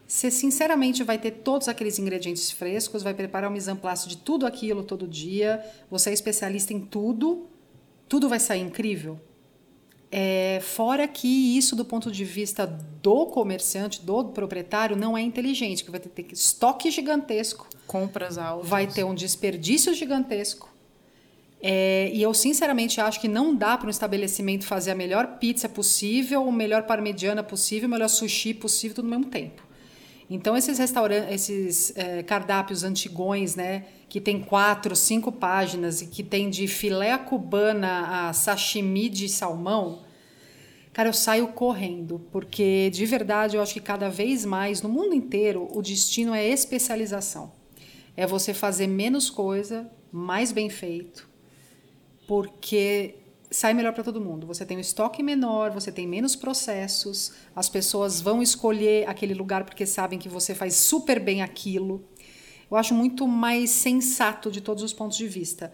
Você, sinceramente, vai ter todos aqueles ingredientes frescos, vai preparar um mise de tudo aquilo todo dia. Você é especialista em tudo. Tudo vai sair incrível. É, fora que isso, do ponto de vista do comerciante, do proprietário, não é inteligente, que vai ter, ter estoque gigantesco. Compras altas. Vai ter um desperdício gigantesco. É, e eu sinceramente acho que não dá para um estabelecimento fazer a melhor pizza possível, o melhor parmegiana possível, o melhor sushi possível, tudo ao mesmo tempo. Então esses restaurantes, esses é, cardápios antigões, né, que tem quatro, cinco páginas e que tem de filé cubana a sashimi de salmão, cara, eu saio correndo, porque de verdade eu acho que cada vez mais no mundo inteiro o destino é especialização. É você fazer menos coisa, mais bem feito, porque sai melhor para todo mundo. Você tem um estoque menor, você tem menos processos, as pessoas vão escolher aquele lugar porque sabem que você faz super bem aquilo eu acho muito mais sensato de todos os pontos de vista.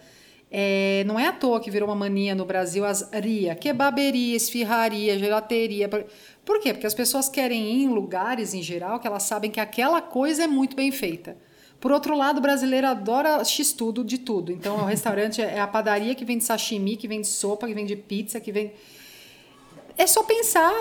É, não é à toa que virou uma mania no Brasil as RIA, kebaberia, esfirraria, gelateria. Por quê? Porque as pessoas querem ir em lugares, em geral, que elas sabem que aquela coisa é muito bem feita. Por outro lado, o brasileiro adora x-tudo de tudo. Então, o restaurante é a padaria que vende sashimi, que vende sopa, que vende pizza, que vende... É só pensar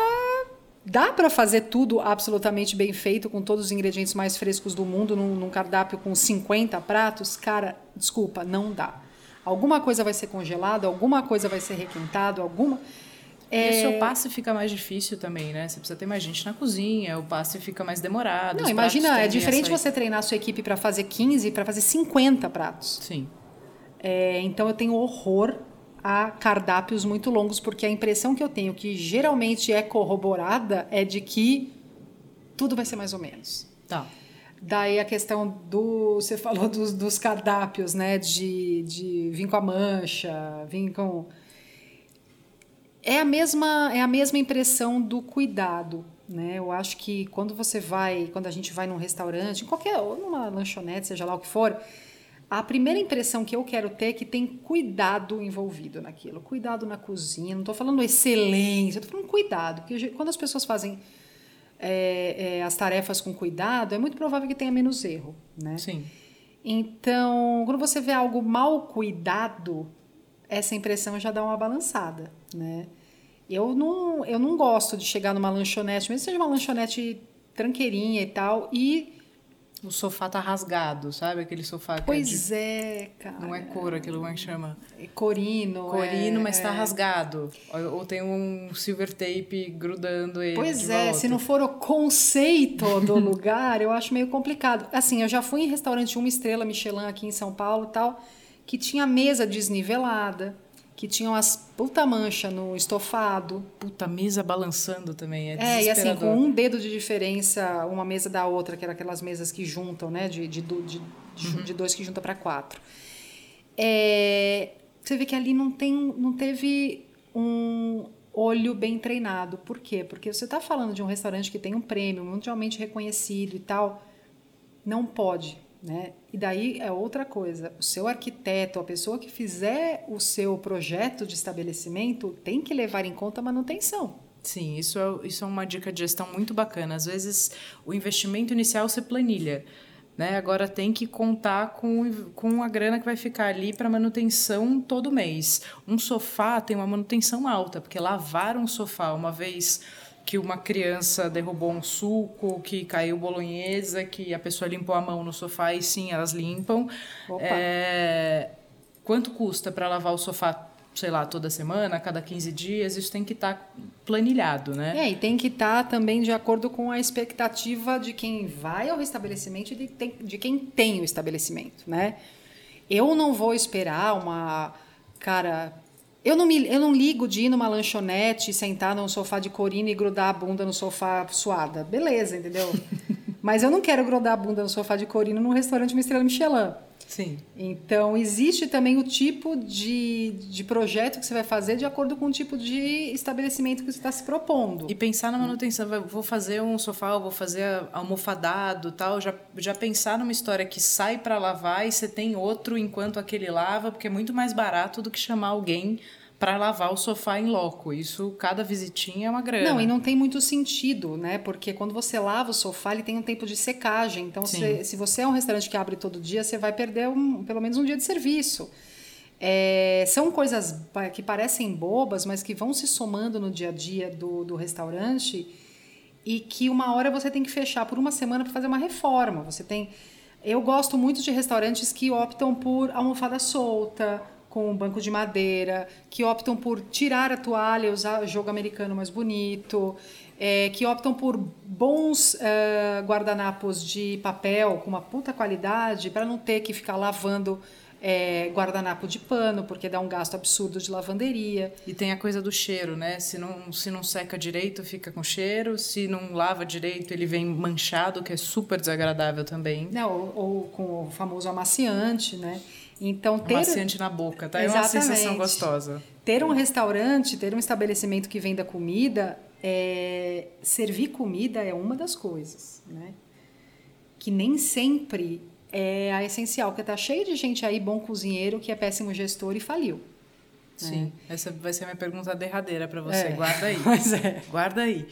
Dá para fazer tudo absolutamente bem feito, com todos os ingredientes mais frescos do mundo, num, num, cardápio com 50 pratos? Cara, desculpa, não dá. Alguma coisa vai ser congelada, alguma coisa vai ser requentado, alguma. É... E o seu passe fica mais difícil também, né? Você precisa ter mais gente na cozinha, o passe fica mais demorado. Não, imagina, é diferente você treinar a sua equipe para fazer 15 para fazer 50 pratos. Sim. É, então eu tenho horror a cardápios muito longos, porque a impressão que eu tenho, que geralmente é corroborada, é de que tudo vai ser mais ou menos. Tá. Daí a questão do. Você falou dos, dos cardápios, né? De, de vir com a mancha, vir com. É a mesma, é a mesma impressão do cuidado. né? Eu acho que quando você vai, quando a gente vai num restaurante, em qualquer, ou numa lanchonete, seja lá o que for, a primeira impressão que eu quero ter é que tem cuidado envolvido naquilo. Cuidado na cozinha. Não estou falando excelência, estou falando cuidado. Porque quando as pessoas fazem é, é, as tarefas com cuidado, é muito provável que tenha menos erro, né? Sim. Então, quando você vê algo mal cuidado, essa impressão já dá uma balançada, né? Eu não, eu não gosto de chegar numa lanchonete, mesmo que seja uma lanchonete tranqueirinha e tal, e o sofá tá rasgado, sabe? Aquele sofá que Pois é, de... é, cara. Não é cor, aquilo como é que chama? É corino. Corino, é, mas tá rasgado. Ou, ou, tem um silver tape grudando ele. Pois é, volta. se não for o conceito do (laughs) lugar, eu acho meio complicado. Assim, eu já fui em restaurante uma estrela Michelin aqui em São Paulo e tal, que tinha mesa desnivelada que tinham as puta mancha no estofado. Puta mesa balançando também, é É, e assim, com um dedo de diferença uma mesa da outra, que era aquelas mesas que juntam, né, de, de, de, uhum. de dois que junta para quatro. É, você vê que ali não, tem, não teve um olho bem treinado. Por quê? Porque você está falando de um restaurante que tem um prêmio mundialmente reconhecido e tal, não pode né? E daí é outra coisa. O seu arquiteto, a pessoa que fizer o seu projeto de estabelecimento, tem que levar em conta a manutenção. Sim, isso é, isso é uma dica de gestão muito bacana. Às vezes, o investimento inicial você planilha. Né? Agora tem que contar com, com a grana que vai ficar ali para manutenção todo mês. Um sofá tem uma manutenção alta, porque lavar um sofá uma vez que uma criança derrubou um suco, que caiu bolonhesa, que a pessoa limpou a mão no sofá e sim, elas limpam. É, quanto custa para lavar o sofá, sei lá, toda semana, cada 15 dias? Isso tem que estar tá planilhado, né? É, e tem que estar tá também de acordo com a expectativa de quem vai ao estabelecimento e de, de quem tem o estabelecimento, né? Eu não vou esperar uma cara eu não, me, eu não ligo de ir numa lanchonete, sentar num sofá de corina e grudar a bunda no sofá suada. Beleza, entendeu? (laughs) Mas eu não quero grudar a bunda no sofá de corina num restaurante uma estrela Michelin. Sim. Então, existe também o tipo de, de projeto que você vai fazer de acordo com o tipo de estabelecimento que você está se propondo. E pensar na manutenção. Vou fazer um sofá, vou fazer almofadado tal. Já, já pensar numa história que sai para lavar e você tem outro enquanto aquele lava, porque é muito mais barato do que chamar alguém para lavar o sofá em loco. Isso, cada visitinha é uma grana. Não, e não tem muito sentido, né? Porque quando você lava o sofá, ele tem um tempo de secagem. Então, se, se você é um restaurante que abre todo dia, você vai perder um, pelo menos um dia de serviço. É, são coisas que parecem bobas, mas que vão se somando no dia a dia do, do restaurante e que uma hora você tem que fechar por uma semana para fazer uma reforma. Você tem. Eu gosto muito de restaurantes que optam por almofada solta, com um banco de madeira, que optam por tirar a toalha e usar jogo americano mais bonito, é, que optam por bons uh, guardanapos de papel com uma puta qualidade para não ter que ficar lavando é, guardanapo de pano, porque dá um gasto absurdo de lavanderia. E tem a coisa do cheiro, né? Se não, se não seca direito, fica com cheiro. Se não lava direito, ele vem manchado, que é super desagradável também. Não, ou, ou com o famoso amaciante, né? Então, ter... Maciante na boca, tá? Exatamente. É uma sensação gostosa. Ter um restaurante, ter um estabelecimento que venda comida, é... servir comida é uma das coisas, né? Que nem sempre é a essencial, porque tá cheio de gente aí, bom cozinheiro, que é péssimo gestor e faliu. Né? Sim, essa vai ser a minha pergunta derradeira para você. É. Guarda aí. (laughs) Pois é. Guarda aí.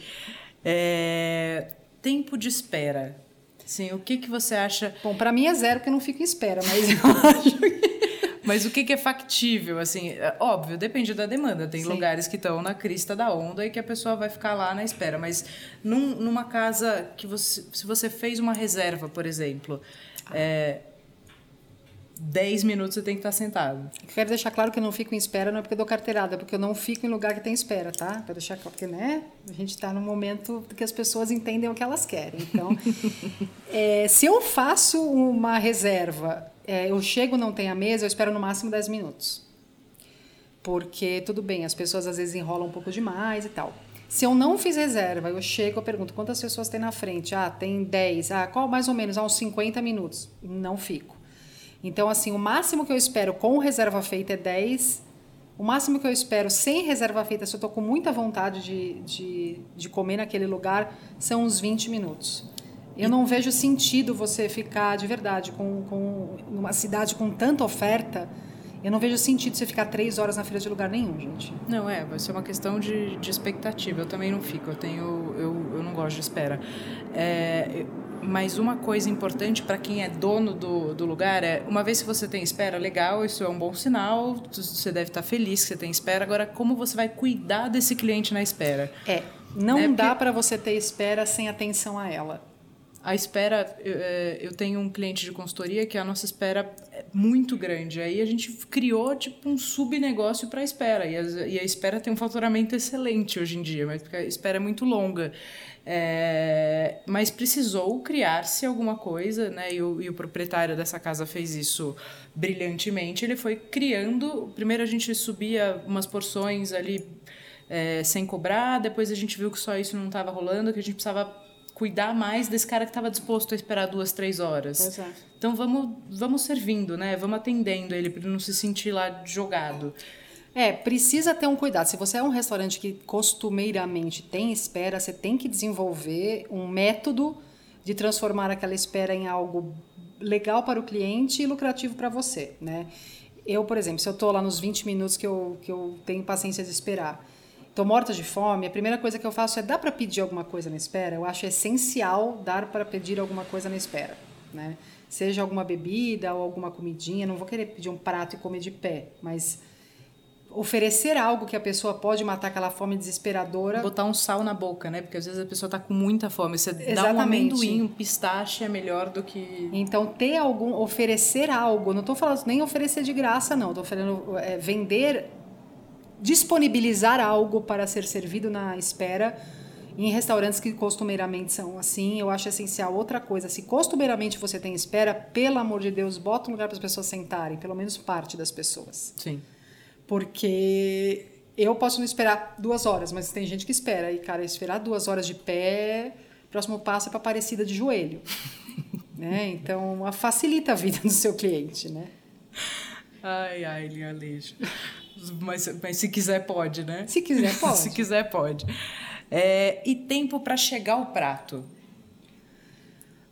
É... Tempo de espera. Sim, o que, que você acha? Bom, para mim é zero, porque eu não fico em espera, mas eu (laughs) acho que... Mas o que, que é factível? Assim, é, óbvio, depende da demanda. Tem Sim. lugares que estão na crista da onda e que a pessoa vai ficar lá na espera. Mas num, numa casa que você. Se você fez uma reserva, por exemplo, ah. é, 10 minutos você tem que estar sentado. Quero deixar claro que eu não fico em espera, não é porque eu dou carteirada, é porque eu não fico em lugar que tem espera, tá? Para deixar claro, porque né, a gente está num momento que as pessoas entendem o que elas querem. Então, é, (laughs) se eu faço uma reserva, é, eu chego, não tem a mesa, eu espero no máximo 10 minutos. Porque, tudo bem, as pessoas às vezes enrolam um pouco demais e tal. Se eu não fiz reserva, eu chego, eu pergunto quantas pessoas tem na frente. Ah, tem 10. Ah, qual mais ou menos? Ah, uns 50 minutos. Não fico. Então, assim, o máximo que eu espero com reserva feita é 10 O máximo que eu espero, sem reserva feita, se eu estou com muita vontade de, de, de comer naquele lugar, são uns 20 minutos. Eu não vejo sentido você ficar de verdade com, com uma cidade com tanta oferta. Eu não vejo sentido você ficar três horas na fila de lugar nenhum, gente. Não, é, vai ser uma questão de, de expectativa. Eu também não fico, eu tenho. Eu, eu não gosto de espera. É, mas uma coisa importante para quem é dono do, do lugar é, uma vez que você tem espera, legal, isso é um bom sinal, você deve estar feliz que você tem espera. Agora, como você vai cuidar desse cliente na espera? É, não né? dá Porque... para você ter espera sem atenção a ela. A espera, eu, é, eu tenho um cliente de consultoria que a nossa espera é muito grande. Aí a gente criou tipo um subnegócio para a espera. E a, e a espera tem um faturamento excelente hoje em dia, mas a espera é muito longa. É, mas precisou criar-se alguma coisa, né? E o, e o, proprietário dessa casa fez isso brilhantemente. Ele foi criando. Primeiro a gente subia umas porções ali é, sem cobrar, depois a gente viu que só isso não estava rolando, que a gente precisava cuidar mais desse cara que estava disposto a esperar duas, três horas. É. Então vamos, vamos servindo, né? Vamos atendendo ele para ele não se sentir lá jogado. É, precisa ter um cuidado. Se você é um restaurante que costumeiramente tem espera, você tem que desenvolver um método de transformar aquela espera em algo legal para o cliente e lucrativo para você, né? Eu, por exemplo, se eu estou lá nos 20 minutos que eu, que eu tenho paciência de esperar, estou morta de fome, a primeira coisa que eu faço é dar para pedir alguma coisa na espera. Eu acho essencial dar para pedir alguma coisa na espera, né? Seja alguma bebida ou alguma comidinha, não vou querer pedir um prato e comer de pé, mas oferecer algo que a pessoa pode matar aquela fome desesperadora. Botar um sal na boca, né? Porque às vezes a pessoa está com muita fome. Você Exatamente. dá um amendoim, um pistache é melhor do que. Então, ter algum. oferecer algo. Não estou falando nem oferecer de graça, não. Estou falando é, vender. disponibilizar algo para ser servido na espera. Em restaurantes que costumeiramente são assim, eu acho essencial outra coisa. Se costumeiramente você tem espera, pelo amor de Deus, bota um lugar para as pessoas sentarem, pelo menos parte das pessoas. Sim. Porque eu posso não esperar duas horas, mas tem gente que espera. E, cara, esperar duas horas de pé, próximo passo é para parecida de joelho. (laughs) né? Então, facilita a vida do seu cliente, né? Ai, ai, linha lixo. Mas, mas se quiser, pode, né? Se quiser, (laughs) pode. se quiser, pode. É, e tempo para chegar ao prato?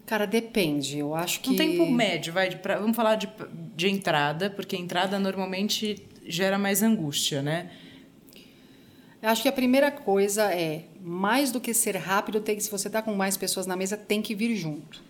Cara, depende. Eu acho que. Um tempo médio, vai. Pra, vamos falar de, de entrada, porque entrada normalmente gera mais angústia, né? Eu acho que a primeira coisa é, mais do que ser rápido, tem que, se você está com mais pessoas na mesa, tem que vir junto,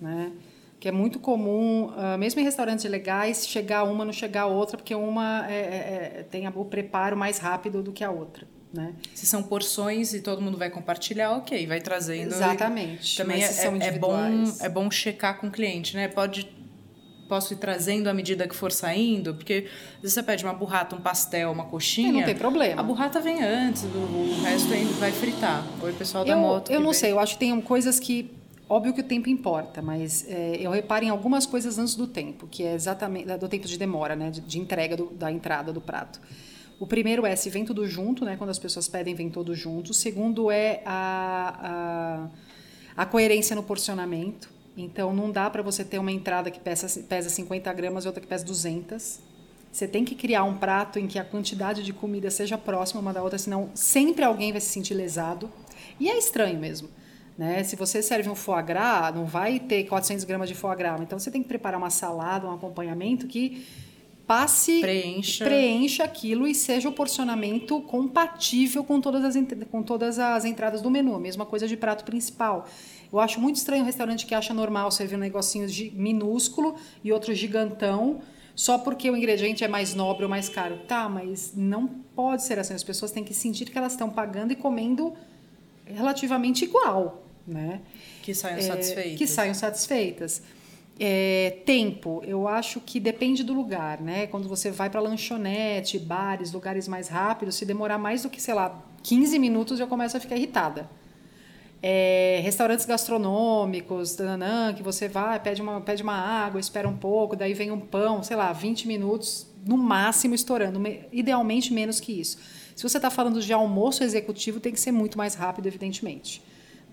né? Que é muito comum, uh, mesmo em restaurantes legais, chegar uma, não chegar a outra, porque uma é, é, é tem o preparo mais rápido do que a outra. Né? Se são porções e todo mundo vai compartilhar, ok, vai trazendo. Exatamente. Também é, é, é, bom, é bom checar com o cliente, né? Pode posso ir trazendo à medida que for saindo, porque às vezes você pede uma burrata, um pastel, uma coxinha. E não tem problema. A burrata vem antes, o resto vai fritar. Oi, pessoal da eu, moto. Eu não vem. sei, eu acho que tem coisas que. Óbvio que o tempo importa, mas é, eu reparo em algumas coisas antes do tempo, que é exatamente do tempo de demora, né, de, de entrega do, da entrada do prato. O primeiro é se vem tudo junto, né? Quando as pessoas pedem, vem tudo junto. O segundo é a, a, a coerência no porcionamento. Então, não dá para você ter uma entrada que pesa, pesa 50 gramas e outra que pesa 200. Você tem que criar um prato em que a quantidade de comida seja próxima uma da outra, senão sempre alguém vai se sentir lesado. E é estranho mesmo. Né? Se você serve um foie gras, não vai ter 400 gramas de foie gras. Então, você tem que preparar uma salada, um acompanhamento que passe, preencha. preencha aquilo e seja o porcionamento compatível com todas as, com todas as entradas do menu. A mesma coisa de prato principal. Eu acho muito estranho um restaurante que acha normal servir um negocinho minúsculo e outro gigantão só porque o ingrediente é mais nobre ou mais caro. Tá, mas não pode ser assim. As pessoas têm que sentir que elas estão pagando e comendo relativamente igual, né? Que saiam é, satisfeitas. Que saiam satisfeitas. É, tempo, eu acho que depende do lugar, né? Quando você vai para lanchonete, bares, lugares mais rápidos, se demorar mais do que, sei lá, 15 minutos, já começa a ficar irritada é, restaurantes gastronômicos, tananã, que você vai, pede uma, pede uma água, espera um pouco, daí vem um pão, sei lá, 20 minutos, no máximo estourando, idealmente menos que isso. Se você está falando de almoço executivo, tem que ser muito mais rápido, evidentemente.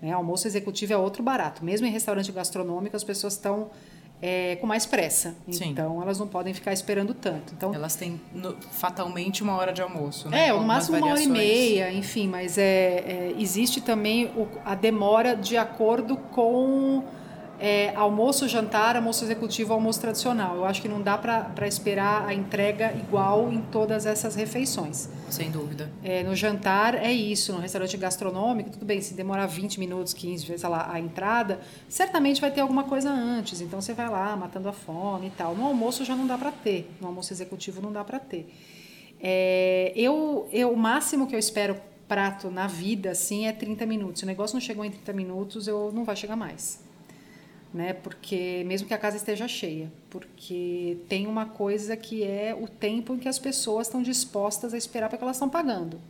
Né? Almoço executivo é outro barato. Mesmo em restaurante gastronômico, as pessoas estão é, com mais pressa. Sim. Então, elas não podem ficar esperando tanto. Então, elas têm no, fatalmente uma hora de almoço, né? É, no máximo uma hora e meia, enfim. Mas é, é existe também o, a demora de acordo com é, almoço, jantar, almoço executivo, almoço tradicional. Eu acho que não dá para esperar a entrega igual em todas essas refeições. Sem dúvida. É, no jantar é isso, no restaurante gastronômico, tudo bem, se demorar 20 minutos, 15, sei lá, a entrada, certamente vai ter alguma coisa antes. Então você vai lá matando a fome e tal. No almoço já não dá para ter, no almoço executivo não dá para ter. É, eu, eu, o máximo que eu espero prato na vida, assim, é 30 minutos. Se o negócio não chegou em 30 minutos, eu não vai chegar mais né? Porque mesmo que a casa esteja cheia, porque tem uma coisa que é o tempo em que as pessoas estão dispostas a esperar para que elas estão pagando.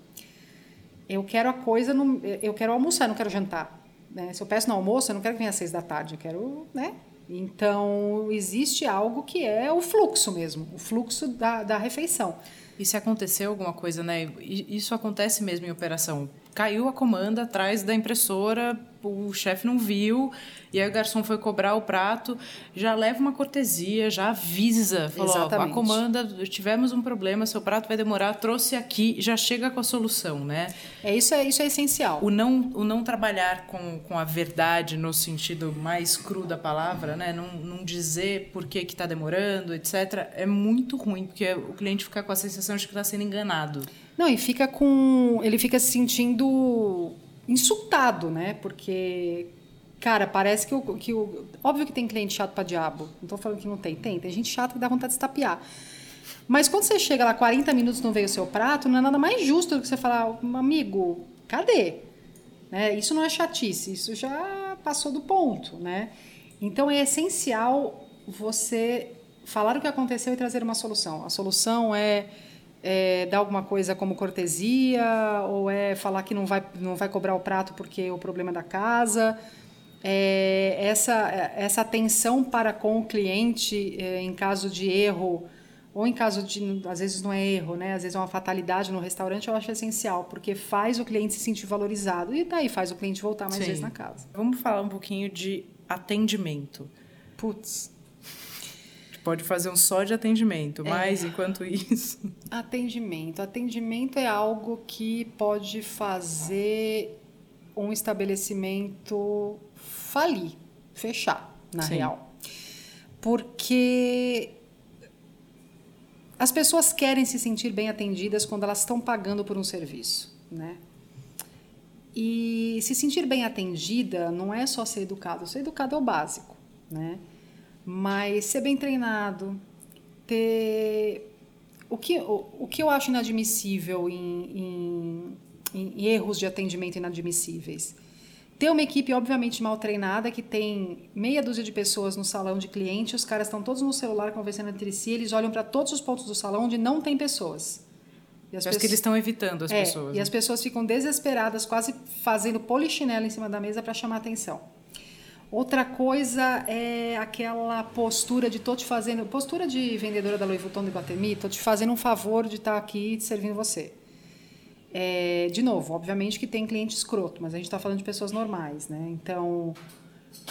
Eu quero a coisa, no, eu quero almoçar, não quero jantar. Né? Se eu peço no almoço, eu não quero que venha às seis da tarde, eu quero, né? Então existe algo que é o fluxo mesmo, o fluxo da, da refeição. E se aconteceu alguma coisa, né? Isso acontece mesmo em operação. Caiu a comanda atrás da impressora, o chefe não viu, e aí o garçom foi cobrar o prato, já leva uma cortesia, já avisa, falou, Exatamente. a comanda, tivemos um problema, seu prato vai demorar, trouxe aqui, já chega com a solução, né? É isso é isso é essencial. O não o não trabalhar com, com a verdade no sentido mais cru da palavra, né? Não, não dizer por que que está demorando, etc. É muito ruim porque o cliente fica com a sensação de que está sendo enganado. Não, e fica com ele fica se sentindo insultado, né? Porque, cara, parece que o, que o. Óbvio que tem cliente chato pra diabo. Não tô falando que não tem. Tem. Tem gente chata que dá vontade de estapear. Mas quando você chega lá 40 minutos não veio o seu prato, não é nada mais justo do que você falar, amigo, cadê? Né? Isso não é chatice, isso já passou do ponto, né? Então é essencial você falar o que aconteceu e trazer uma solução. A solução é é, dar alguma coisa como cortesia ou é falar que não vai, não vai cobrar o prato porque é o problema da casa. É, essa, essa atenção para com o cliente é, em caso de erro ou em caso de, às vezes não é erro, né? Às vezes é uma fatalidade no restaurante, eu acho essencial, porque faz o cliente se sentir valorizado e daí faz o cliente voltar mais Sim. vezes na casa. Vamos falar um pouquinho de atendimento. Putz, pode fazer um só de atendimento, é. mas enquanto isso. Atendimento. Atendimento é algo que pode fazer um estabelecimento falir, fechar, na Sim. real. Porque as pessoas querem se sentir bem atendidas quando elas estão pagando por um serviço, né? E se sentir bem atendida não é só ser educado, ser educado é o básico, né? Mas ser bem treinado, ter. O que, o, o que eu acho inadmissível em, em, em erros de atendimento inadmissíveis? Ter uma equipe, obviamente, mal treinada, que tem meia dúzia de pessoas no salão de cliente, os caras estão todos no celular conversando entre si, eles olham para todos os pontos do salão onde não tem pessoas. E as Acho que eles estão evitando as é, pessoas. E né? as pessoas ficam desesperadas, quase fazendo polichinelo em cima da mesa para chamar atenção. Outra coisa é aquela postura de tô te fazendo, postura de vendedora da Louis Vuitton de Guatemi, tô te fazendo um favor de estar tá aqui servindo você. É, de novo, obviamente que tem cliente escroto, mas a gente está falando de pessoas normais, né? Então,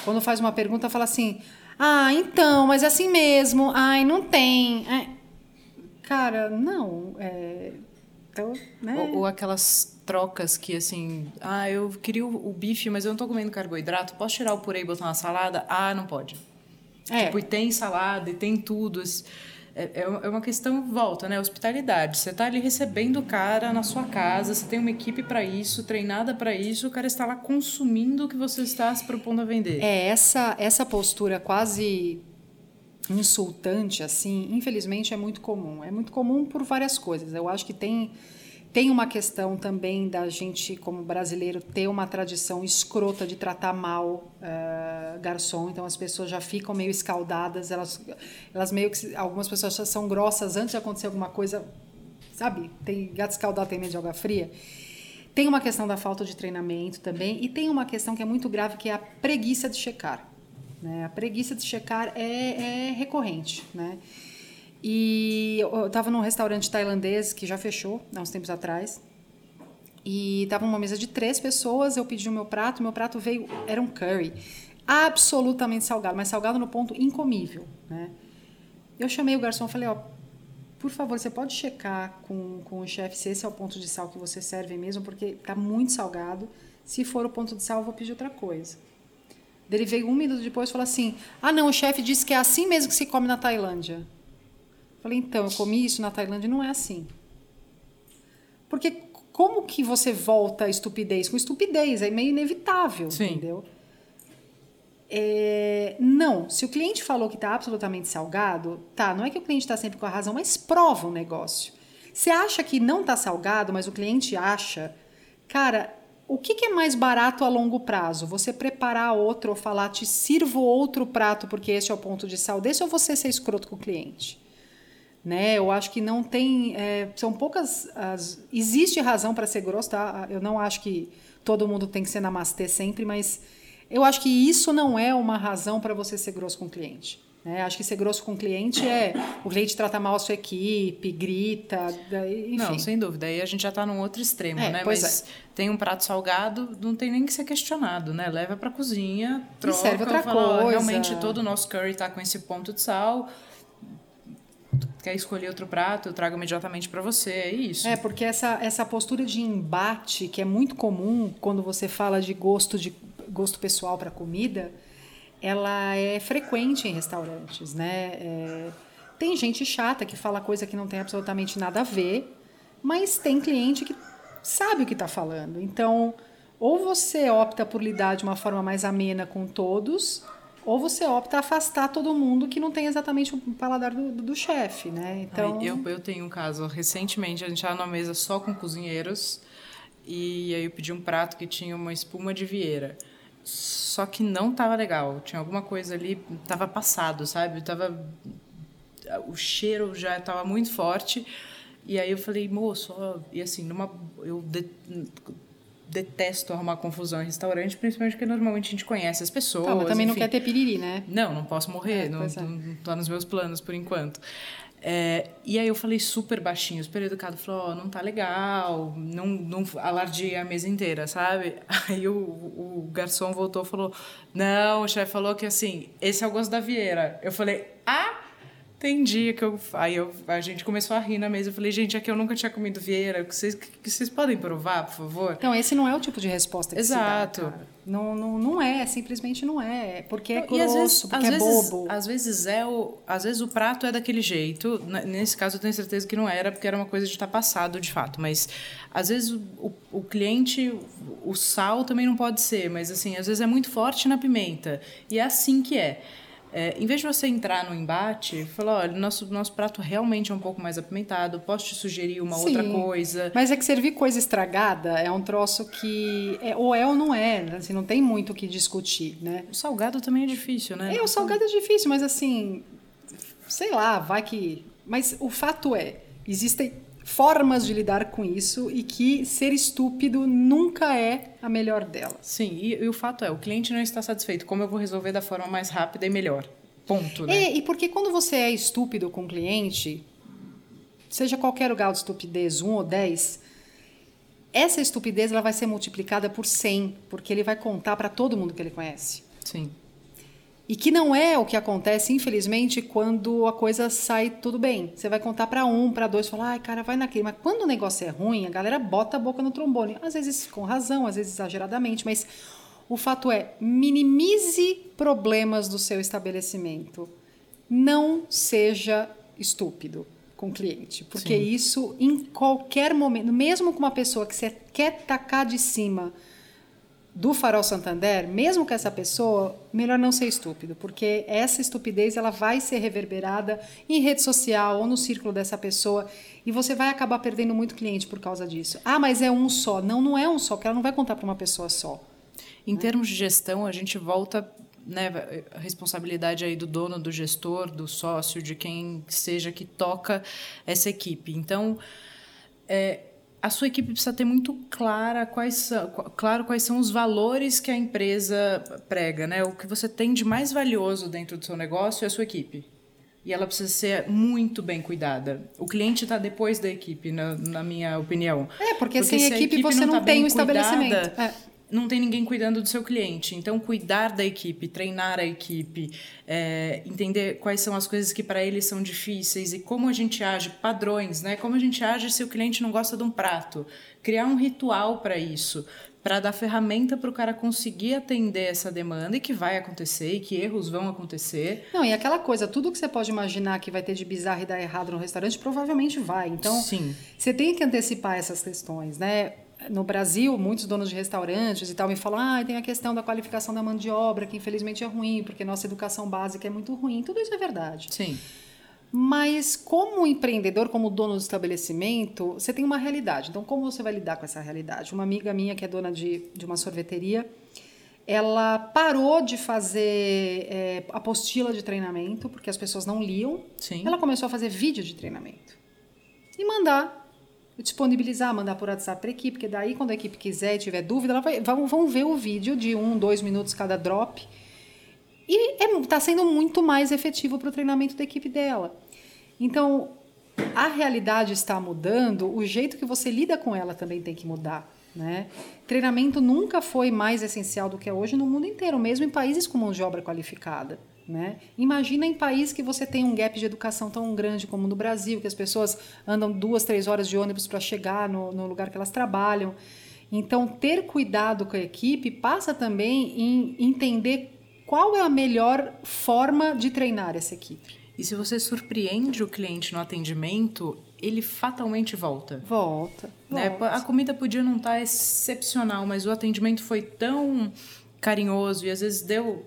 quando faz uma pergunta, fala assim: ah, então, mas é assim mesmo, ai, não tem. É. Cara, não. É, então, né? ou, ou aquelas trocas que assim, ah, eu queria o, o, bife, mas eu não tô comendo carboidrato, posso tirar o purê e botar na salada? Ah, não pode. É. Tipo, e tem salada, e tem tudo. É, é, é uma questão, volta, né? Hospitalidade. Você tá ali recebendo o cara na sua casa, você tem uma equipe para isso, treinada para isso, o cara está lá consumindo o que você está se propondo a vender. É, essa, essa postura quase insultante, assim, infelizmente é muito comum. É muito comum por várias coisas. Eu acho que tem tem uma questão também da gente, como brasileiro, ter uma tradição escrota de tratar mal uh, garçom. Então as pessoas já ficam meio escaldadas, elas, elas meio que. Algumas pessoas são grossas antes de acontecer alguma coisa. Sabe? Tem gato escaldado, tem medo de água fria. Tem uma questão da falta de treinamento também. E tem uma questão que é muito grave, que é a preguiça de checar. Né? A preguiça de checar é, é recorrente. Né? E eu estava num restaurante tailandês que já fechou há uns tempos atrás. E estava uma mesa de três pessoas, eu pedi o meu prato, meu prato veio, era um curry. absolutamente salgado, mas salgado no ponto incomível, né? Eu chamei o garçom falei, ó, por favor, você pode checar com, com o chefe se esse é o ponto de sal que você serve mesmo, porque tá muito salgado. Se for o ponto de sal, eu vou pedir outra coisa. Ele veio um minuto depois e falou assim: Ah, não, o chefe disse que é assim mesmo que se come na Tailândia. Falei, então, eu comi isso na Tailândia não é assim. Porque como que você volta a estupidez? Com estupidez, é meio inevitável, Sim. entendeu? É, não, se o cliente falou que está absolutamente salgado, tá, não é que o cliente está sempre com a razão, mas prova o negócio. Você acha que não está salgado, mas o cliente acha, cara, o que, que, é mais barato a longo prazo? Você preparar outro ou falar, te sirvo outro prato porque esse é o ponto de sal desse, ou você ser escroto com o cliente? Né? Eu acho que não tem. É, são poucas. As, existe razão para ser grosso, tá? Eu não acho que todo mundo tem que ser namastê sempre, mas eu acho que isso não é uma razão para você ser grosso com o cliente. Né? Acho que ser grosso com o cliente é o cliente trata mal a sua equipe, grita, enfim. Não, sem dúvida. Aí a gente já está num outro extremo, é, né? Mas é. tem um prato salgado, não tem nem que ser questionado, né? Leva para a cozinha, troca, e serve outra fala, coisa. realmente todo o nosso curry está com esse ponto de sal quer escolher outro prato, eu trago imediatamente para você, é isso. É, porque essa, essa postura de embate, que é muito comum quando você fala de gosto de gosto pessoal para comida, ela é frequente em restaurantes, né? É, tem gente chata que fala coisa que não tem absolutamente nada a ver, mas tem cliente que sabe o que está falando. Então, ou você opta por lidar de uma forma mais amena com todos, ou você opta a afastar todo mundo que não tem exatamente o paladar do, do, do chefe, né? Então... Eu, eu tenho um caso, recentemente a gente estava numa mesa só com cozinheiros, e aí eu pedi um prato que tinha uma espuma de vieira só que não tava legal. Tinha alguma coisa ali, tava passado, sabe? Tava o cheiro já estava muito forte. E aí eu falei, moço, ó, e assim, numa eu de, detesto arrumar confusão em restaurante, principalmente porque normalmente a gente conhece as pessoas. Tá, mas também enfim. não quer ter piriri, né? Não, não posso morrer, é, não, é. não, não tá nos meus planos por enquanto. É, e aí eu falei super baixinho, super educado, falou, oh, não tá legal, não, não alardiei a mesa inteira, sabe? (laughs) Aí o, o garçom voltou e falou, não, o chefe falou que assim, esse é o gosto da Vieira. Eu falei, ah, tem dia que eu. Aí eu, a gente começou a rir na mesa. Eu falei, gente, aqui eu nunca tinha comido Vieira. Vocês, que vocês podem provar, por favor? Então, esse não é o tipo de resposta que Exato. se dá, Não, não, não é, simplesmente não é. Porque é grosso, vezes, porque é vezes, bobo. Às vezes é o. Às vezes o prato é daquele jeito. Nesse caso, eu tenho certeza que não era, porque era uma coisa de estar passado, de fato. Mas às vezes o, o, o cliente, o sal também não pode ser, mas assim, às vezes é muito forte na pimenta. E é assim que é. É, em vez de você entrar no embate, falar, olha, nosso, nosso prato realmente é um pouco mais apimentado, posso te sugerir uma Sim, outra coisa. Mas é que servir coisa estragada é um troço que é, ou é ou não é, assim, não tem muito o que discutir, né? O salgado também é difícil, né? É, o salgado é difícil, mas assim, sei lá, vai que... Mas o fato é, existem formas de lidar com isso e que ser estúpido nunca é a melhor delas. Sim, e, e, o fato é, o cliente não está satisfeito. Como eu vou resolver da forma mais rápida e melhor? Ponto, né? É, e porque quando você é estúpido com o cliente, seja qualquer grau de estupidez, um ou dez, essa estupidez ela vai ser multiplicada por 100, porque ele vai contar para todo mundo que ele conhece. Sim. E que não é o que acontece, infelizmente, quando a coisa sai tudo bem. Você vai contar para um, para dois, falar, ai, cara, vai naquele. Mas quando o negócio é ruim, a galera bota a boca no trombone. Às vezes com razão, às vezes exageradamente, mas o fato é, minimize problemas do seu estabelecimento. Não seja estúpido com o cliente, porque Sim. isso em qualquer momento, mesmo com uma pessoa que você quer tacar de cima, do Farol Santander, mesmo que essa pessoa, melhor não ser estúpido, porque essa estupidez ela vai ser reverberada em rede social ou no círculo dessa pessoa e você vai acabar perdendo muito cliente por causa disso. Ah, mas é um só. Não, não é um só, porque ela não vai contar para uma pessoa só. Em né? termos de gestão, a gente volta né, a responsabilidade aí do dono, do gestor, do sócio, de quem seja que toca essa equipe. Então, é, a sua equipe precisa ter muito clara quais são, claro quais são os valores que a empresa prega, né? O que você tem de mais valioso dentro do seu negócio é a sua equipe. E ela precisa ser muito bem cuidada. O cliente está depois da equipe, na, na, minha opinião. É, porque, porque sem equipe, equipe, você não, tá tem o estabelecimento. É. não tem ninguém cuidando do seu cliente. Então, cuidar da equipe, treinar a equipe, é, entender quais são as coisas que para eles são difíceis e como a gente age, padrões, né? Como a gente age se o cliente não gosta de um prato. Criar um ritual para isso, para dar ferramenta para o cara conseguir atender essa demanda e que vai acontecer e que erros vão acontecer. Não, e aquela coisa, tudo que você pode imaginar que vai ter de bizarro e dar errado no restaurante, provavelmente vai. Então, Sim. você tem que antecipar essas questões, né? No Brasil, muitos donos de restaurantes e tal me falam: ah, tem a questão da qualificação da mão de obra, que infelizmente é ruim, porque nossa educação básica é muito ruim. Tudo isso é verdade. Sim. Mas, como empreendedor, como dono do estabelecimento, você tem uma realidade. Então, como você vai lidar com essa realidade? Uma amiga minha, que é dona de, de uma sorveteria, ela parou de fazer é, apostila de treinamento, porque as pessoas não liam. Sim. Ela começou a fazer vídeo de treinamento e mandar disponibilizar, mandar por WhatsApp para a equipe, porque daí quando a equipe quiser e tiver dúvida, ela vai, vão, vão ver o vídeo de um, dois minutos cada drop. E está é, tá sendo muito mais efetivo para o treinamento da equipe dela. Então, a realidade está mudando, o jeito que você lida com ela também tem que mudar. Né? Treinamento nunca foi mais essencial do que é hoje no mundo inteiro, mesmo em países com mão de obra qualificada. Né? Imagina em país que você tem um gap de educação tão grande como no Brasil, que as pessoas andam duas, três horas de ônibus para chegar no, no, lugar que elas trabalham. Então, ter cuidado com a equipe passa também em entender qual é a melhor forma de treinar essa equipe. E se você surpreende o cliente no atendimento, ele fatalmente volta. Volta. Né? volta. A comida podia não estar tá excepcional, mas o atendimento foi tão carinhoso e às vezes deu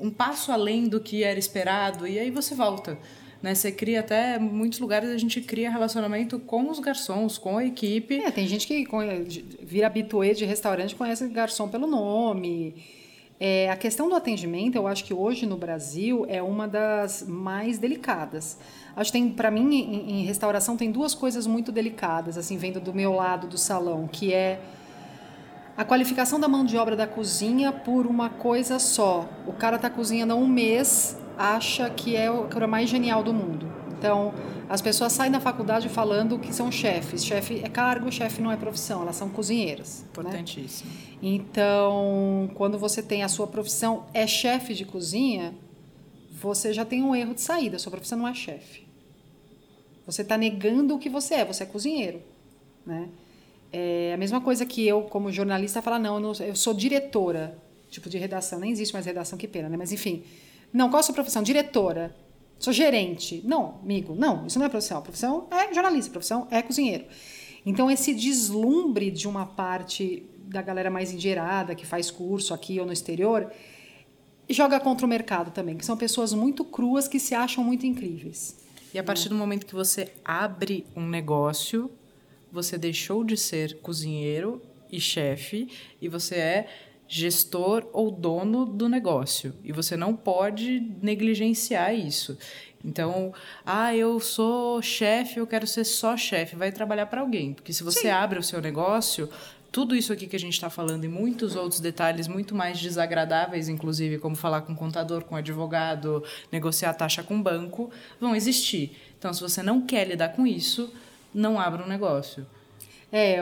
um passo além do que era esperado e aí você volta. Né, você cria até, muitos lugares a gente cria relacionamento com os garçons, com a equipe. É, tem gente que vira habituê de restaurante conhece garçom pelo nome. É, a questão do atendimento, eu acho que hoje no Brasil é uma das mais delicadas. Acho que tem, para mim, em, em restauração tem duas coisas muito delicadas, assim, vendo do meu lado do salão, que é a qualificação da mão de obra da cozinha por uma coisa só. O cara está cozinhando há um mês, acha que é a coisa mais genial do mundo. Então, as pessoas saem da faculdade falando que são chefes. Chefe é cargo, chefe não é profissão, elas são cozinheiras. Né? Importantíssimo. Né? Então, quando você tem a sua profissão é chefe de cozinha, você já tem um erro de saída. Sua profissão não é chefe. Você está negando o que você é. Você é cozinheiro, né? É a mesma coisa que eu, como jornalista, falar, não, eu, não, eu sou diretora, tipo de redação, nem existe mais redação, que pena, né? Mas enfim. Não, qual a sua profissão? Diretora. Sou gerente. Não, amigo, não, isso não é profissão. A profissão é jornalista, profissão é cozinheiro. Então, esse deslumbre de uma parte da galera mais engerada, que faz curso aqui ou no exterior, joga contra o mercado também, que são pessoas muito cruas que se acham muito incríveis. E a partir do momento que você abre um negócio, você deixou de ser cozinheiro e chefe e você é gestor ou dono do negócio. E você não pode negligenciar isso. Então, ah, eu sou chefe, eu quero ser só chefe. Vai trabalhar para alguém. Porque se você Sim. abre o seu negócio, tudo isso aqui que a gente está falando e muitos outros detalhes muito mais desagradáveis, inclusive, como falar com contador, com advogado, negociar taxa com banco, vão existir. Então, se você não quer lidar com isso, não abra um negócio. É,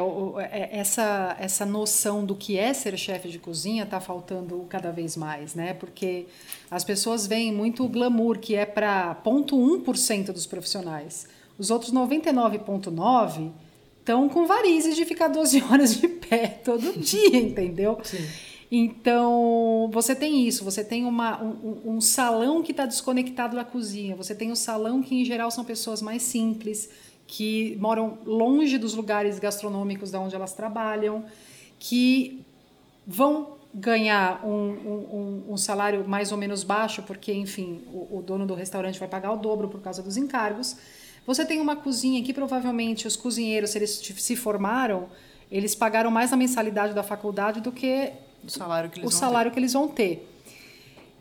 é, essa, essa noção do que é ser chefe de cozinha está faltando cada vez mais, né? Porque as pessoas veem muito o glamour, que é para 0,1% dos profissionais. Os outros 99,9% estão com varizes de ficar 12 horas de pé todo dia, entendeu? (laughs) Sim. Então, você tem isso, você tem uma, um, um salão que está desconectado da cozinha, você tem um salão que, em geral, são pessoas mais simples, que moram longe dos lugares gastronômicos da onde elas trabalham, que vão ganhar um, um, um, salário mais ou menos baixo, porque, enfim, o, o, dono do restaurante vai pagar o dobro por causa dos encargos. Você tem uma cozinha que provavelmente os cozinheiros, se eles se formaram, eles pagaram mais na mensalidade da faculdade do que o salário que eles, o salário que eles vão ter.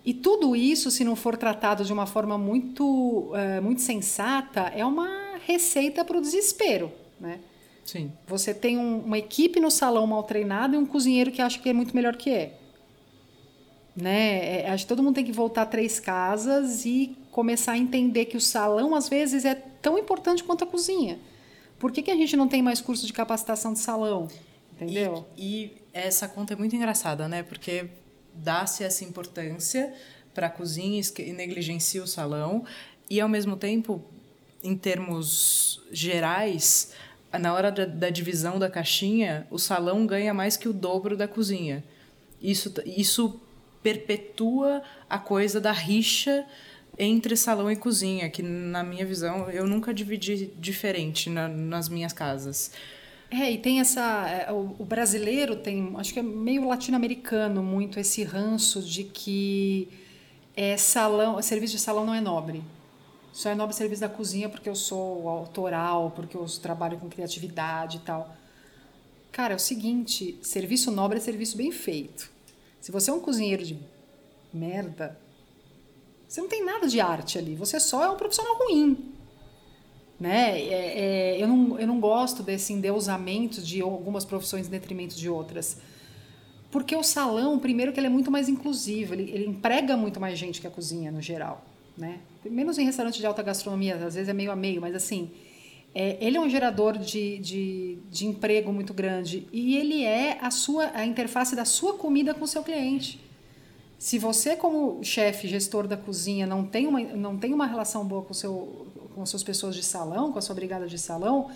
E tudo isso, se não for tratado de uma forma muito, uh, muito sensata, é uma receita para o desespero, né? Sim. Você tem um, uma equipe no salão mal treinada e um cozinheiro que acha que é muito melhor que é. Né? É, acho que todo mundo tem que voltar três casas e começar a entender que o salão, às vezes, é tão importante quanto a cozinha. Por que, que a gente não tem mais curso de capacitação de salão? Entendeu? E, e Essa conta é muito engraçada, né? Porque dá-se essa importância para a cozinha e negligencia o salão, e ao mesmo tempo, em termos gerais, na hora da, da, divisão da caixinha, o salão ganha mais que o dobro da cozinha. Isso, isso perpetua a coisa da rixa entre salão e cozinha, que na minha visão eu nunca dividi diferente na, nas minhas casas. É, e tem essa. É, o, brasileiro tem, acho que é meio latino-americano, muito esse ranço de que é, salão, serviço de salão não é nobre. Só é nobre serviço da cozinha porque eu sou autoral, porque eu trabalho com criatividade e tal. Cara, é o seguinte: serviço nobre é serviço bem feito. Se você é um cozinheiro de merda, você não tem nada de arte ali. Você só é um profissional ruim. Né? É, é, eu, não, eu não gosto desse endeusamento de algumas profissões em detrimento de outras. Porque o salão, primeiro que ele é muito mais inclusivo, ele, ele emprega muito mais gente que a cozinha no geral. Né? Menos em restaurante de alta gastronomia, às vezes é meio a meio, mas assim, é, ele é um gerador de, de, de emprego muito grande e ele é a sua a interface da sua comida com o seu cliente. Se você, como chefe, gestor da cozinha, não tem uma, não tem uma relação boa com, seu, com as suas pessoas de salão, com a sua brigada de salão,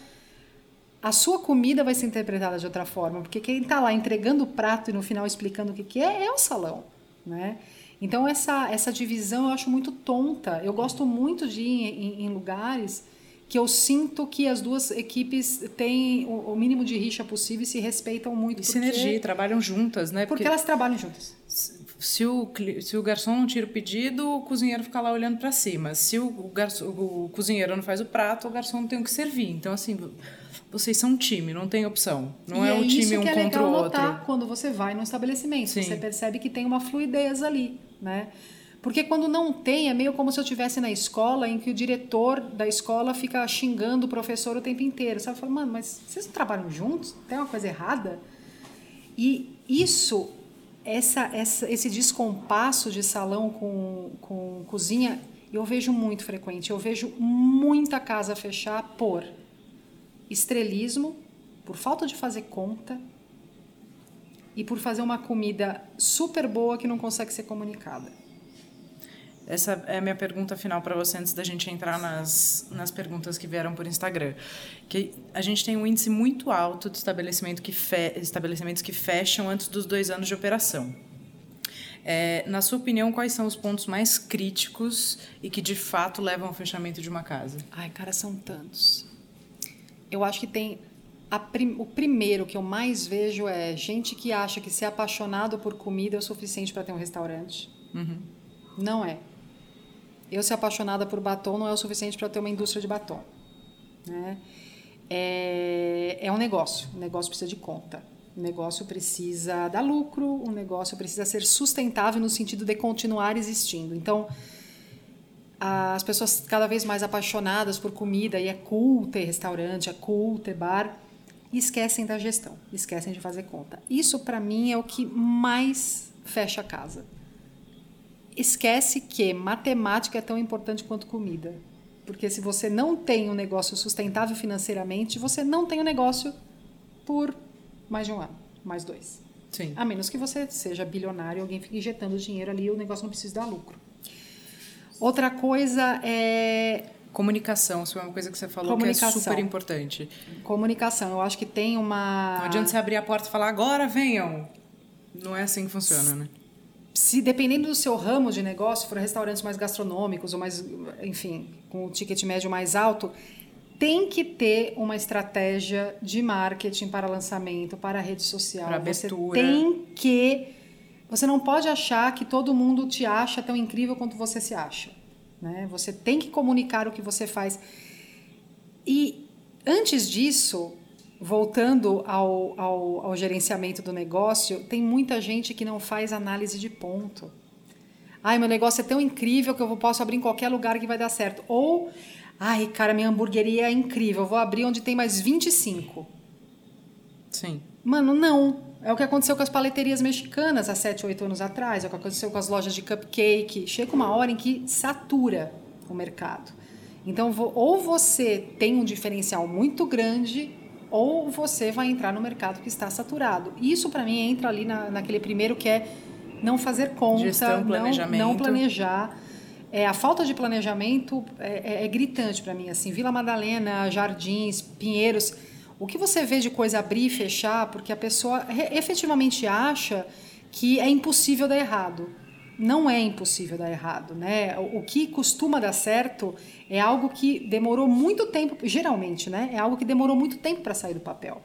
a sua comida vai ser interpretada de outra forma, porque quem está lá entregando o prato e no final explicando o que, que é, é o salão, né? Então essa, essa divisão eu acho muito tonta. Eu gosto muito de ir em, em lugares que eu sinto que as duas equipes têm o, o, mínimo de rixa possível e se respeitam muito. E porque... sinergia, trabalham juntas, né? Porque, porque elas trabalham juntas se o, se o garçom não tira o pedido, o cozinheiro fica lá olhando para cima. Se o, garçom, o cozinheiro não faz o prato, o garçom não tem o que servir. Então, assim, vocês são um time, não tem opção. Não e é um time um é contra o outro. quando você vai no estabelecimento. Sim. Você percebe que tem uma fluidez ali, né? Porque quando não tem, é meio como se eu estivesse na escola em que o diretor da escola fica xingando o professor o tempo inteiro. Sabe? Fala, mano, mas vocês não trabalham juntos? Tem uma coisa errada? E isso essa, essa, esse descompasso de salão com, com cozinha eu vejo muito frequente. Eu vejo muita casa fechar por estrelismo, por falta de fazer conta e por fazer uma comida super boa que não consegue ser comunicada. Essa é a minha pergunta final para você antes da gente entrar nas, nas perguntas que vieram por Instagram. Que a gente tem um índice muito alto de estabelecimento que fe, estabelecimentos que fecham antes dos dois anos de operação. É, na sua opinião, quais são os pontos mais críticos e que de fato levam ao fechamento de uma casa? Ai, cara, são tantos. Eu acho que tem. Prim, o primeiro que eu mais vejo é gente que acha que ser apaixonado por comida é o suficiente para ter um restaurante. Uhum. Não é eu ser apaixonada por batom não é o suficiente para ter uma indústria de batom. Né? É, é um negócio, o negócio precisa de conta. O negócio precisa dar lucro, o negócio precisa ser sustentável no sentido de continuar existindo. Então, as pessoas cada vez mais apaixonadas por comida, e é cool ter restaurante, é cool ter bar, esquecem da gestão, esquecem de fazer conta. Isso, para mim, é o que mais fecha a casa esquece que matemática é tão importante quanto comida. Porque se você não tem um negócio sustentável financeiramente, você não tem um negócio por mais de um ano, mais dois. Sim. A menos que você seja bilionário e alguém fique injetando dinheiro ali e o negócio não precisa dar lucro. Outra coisa é. Comunicação, isso é uma coisa que você falou que é super importante. Comunicação, eu acho que tem uma. Não adianta você abrir a porta e falar, agora venham. Não é assim que funciona, né? se dependendo do seu ramo de negócio, for restaurantes mais gastronômicos ou mais, enfim, com o ticket médio mais alto, tem que ter uma estratégia de marketing para lançamento, para rede social. Para abertura. Você tem que. Você não pode achar que todo mundo te acha tão incrível quanto você se acha. Né? Você tem que comunicar o que você faz. E antes disso, voltando ao, ao, ao, gerenciamento do negócio, tem muita gente que não faz análise de ponto. Ai, meu negócio é tão incrível que eu posso abrir em qualquer lugar que vai dar certo. Ou, ai, cara, minha hamburgueria é incrível, eu vou abrir onde tem mais 25. Sim. Mano, não. É o que aconteceu com as paleterias mexicanas há 7, 8 anos atrás, é o que aconteceu com as lojas de cupcake. Chega uma hora em que satura o mercado. Então, ou você tem um diferencial muito grande ou você vai entrar no mercado que está saturado. Isso, para mim, entra ali na, naquele primeiro que é não fazer conta, Gestão. Não, não planejar. É, a falta de planejamento é, é, é gritante para mim. Assim, Vila Madalena, Jardins, Pinheiros, o que você vê de coisa abrir e fechar, porque a pessoa efetivamente acha que é impossível dar errado. Não é impossível dar errado, né? O que costuma dar certo é algo que demorou muito tempo, geralmente, né? É algo que demorou muito tempo para sair do papel.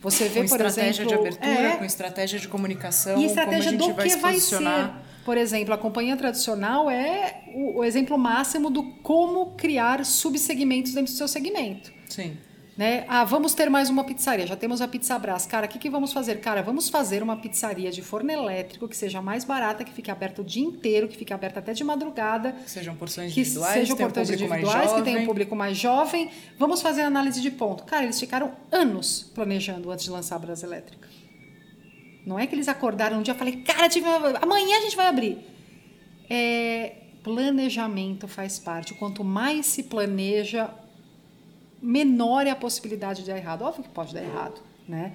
Você vê, com por estratégia exemplo, de abertura, é, com estratégia de comunicação, e estratégia como a gente do vai que vai ser. Por exemplo, a companhia tradicional é o, o exemplo máximo do como criar subsegmentos dentro do seu segmento. Sim. Né? Ah, vamos ter mais uma pizzaria. Já temos a Pizza Brás. Cara, o que, que vamos fazer? Cara, vamos fazer uma pizzaria de forno elétrico que seja mais barata, que fique aberta o dia inteiro, que fique aberta até de madrugada. Que sejam porções que individuais, sejam porções individuais, que tenham um público mais jovem. Vamos fazer análise de ponto. Cara, eles ficaram anos planejando antes de lançar a Brás Elétrica. Não é que eles acordaram um dia e falei, cara, tive uma... amanhã a gente vai abrir. É, planejamento faz parte. Quanto mais se planeja, menor é a possibilidade de dar errado. Óbvio que pode dar errado, né?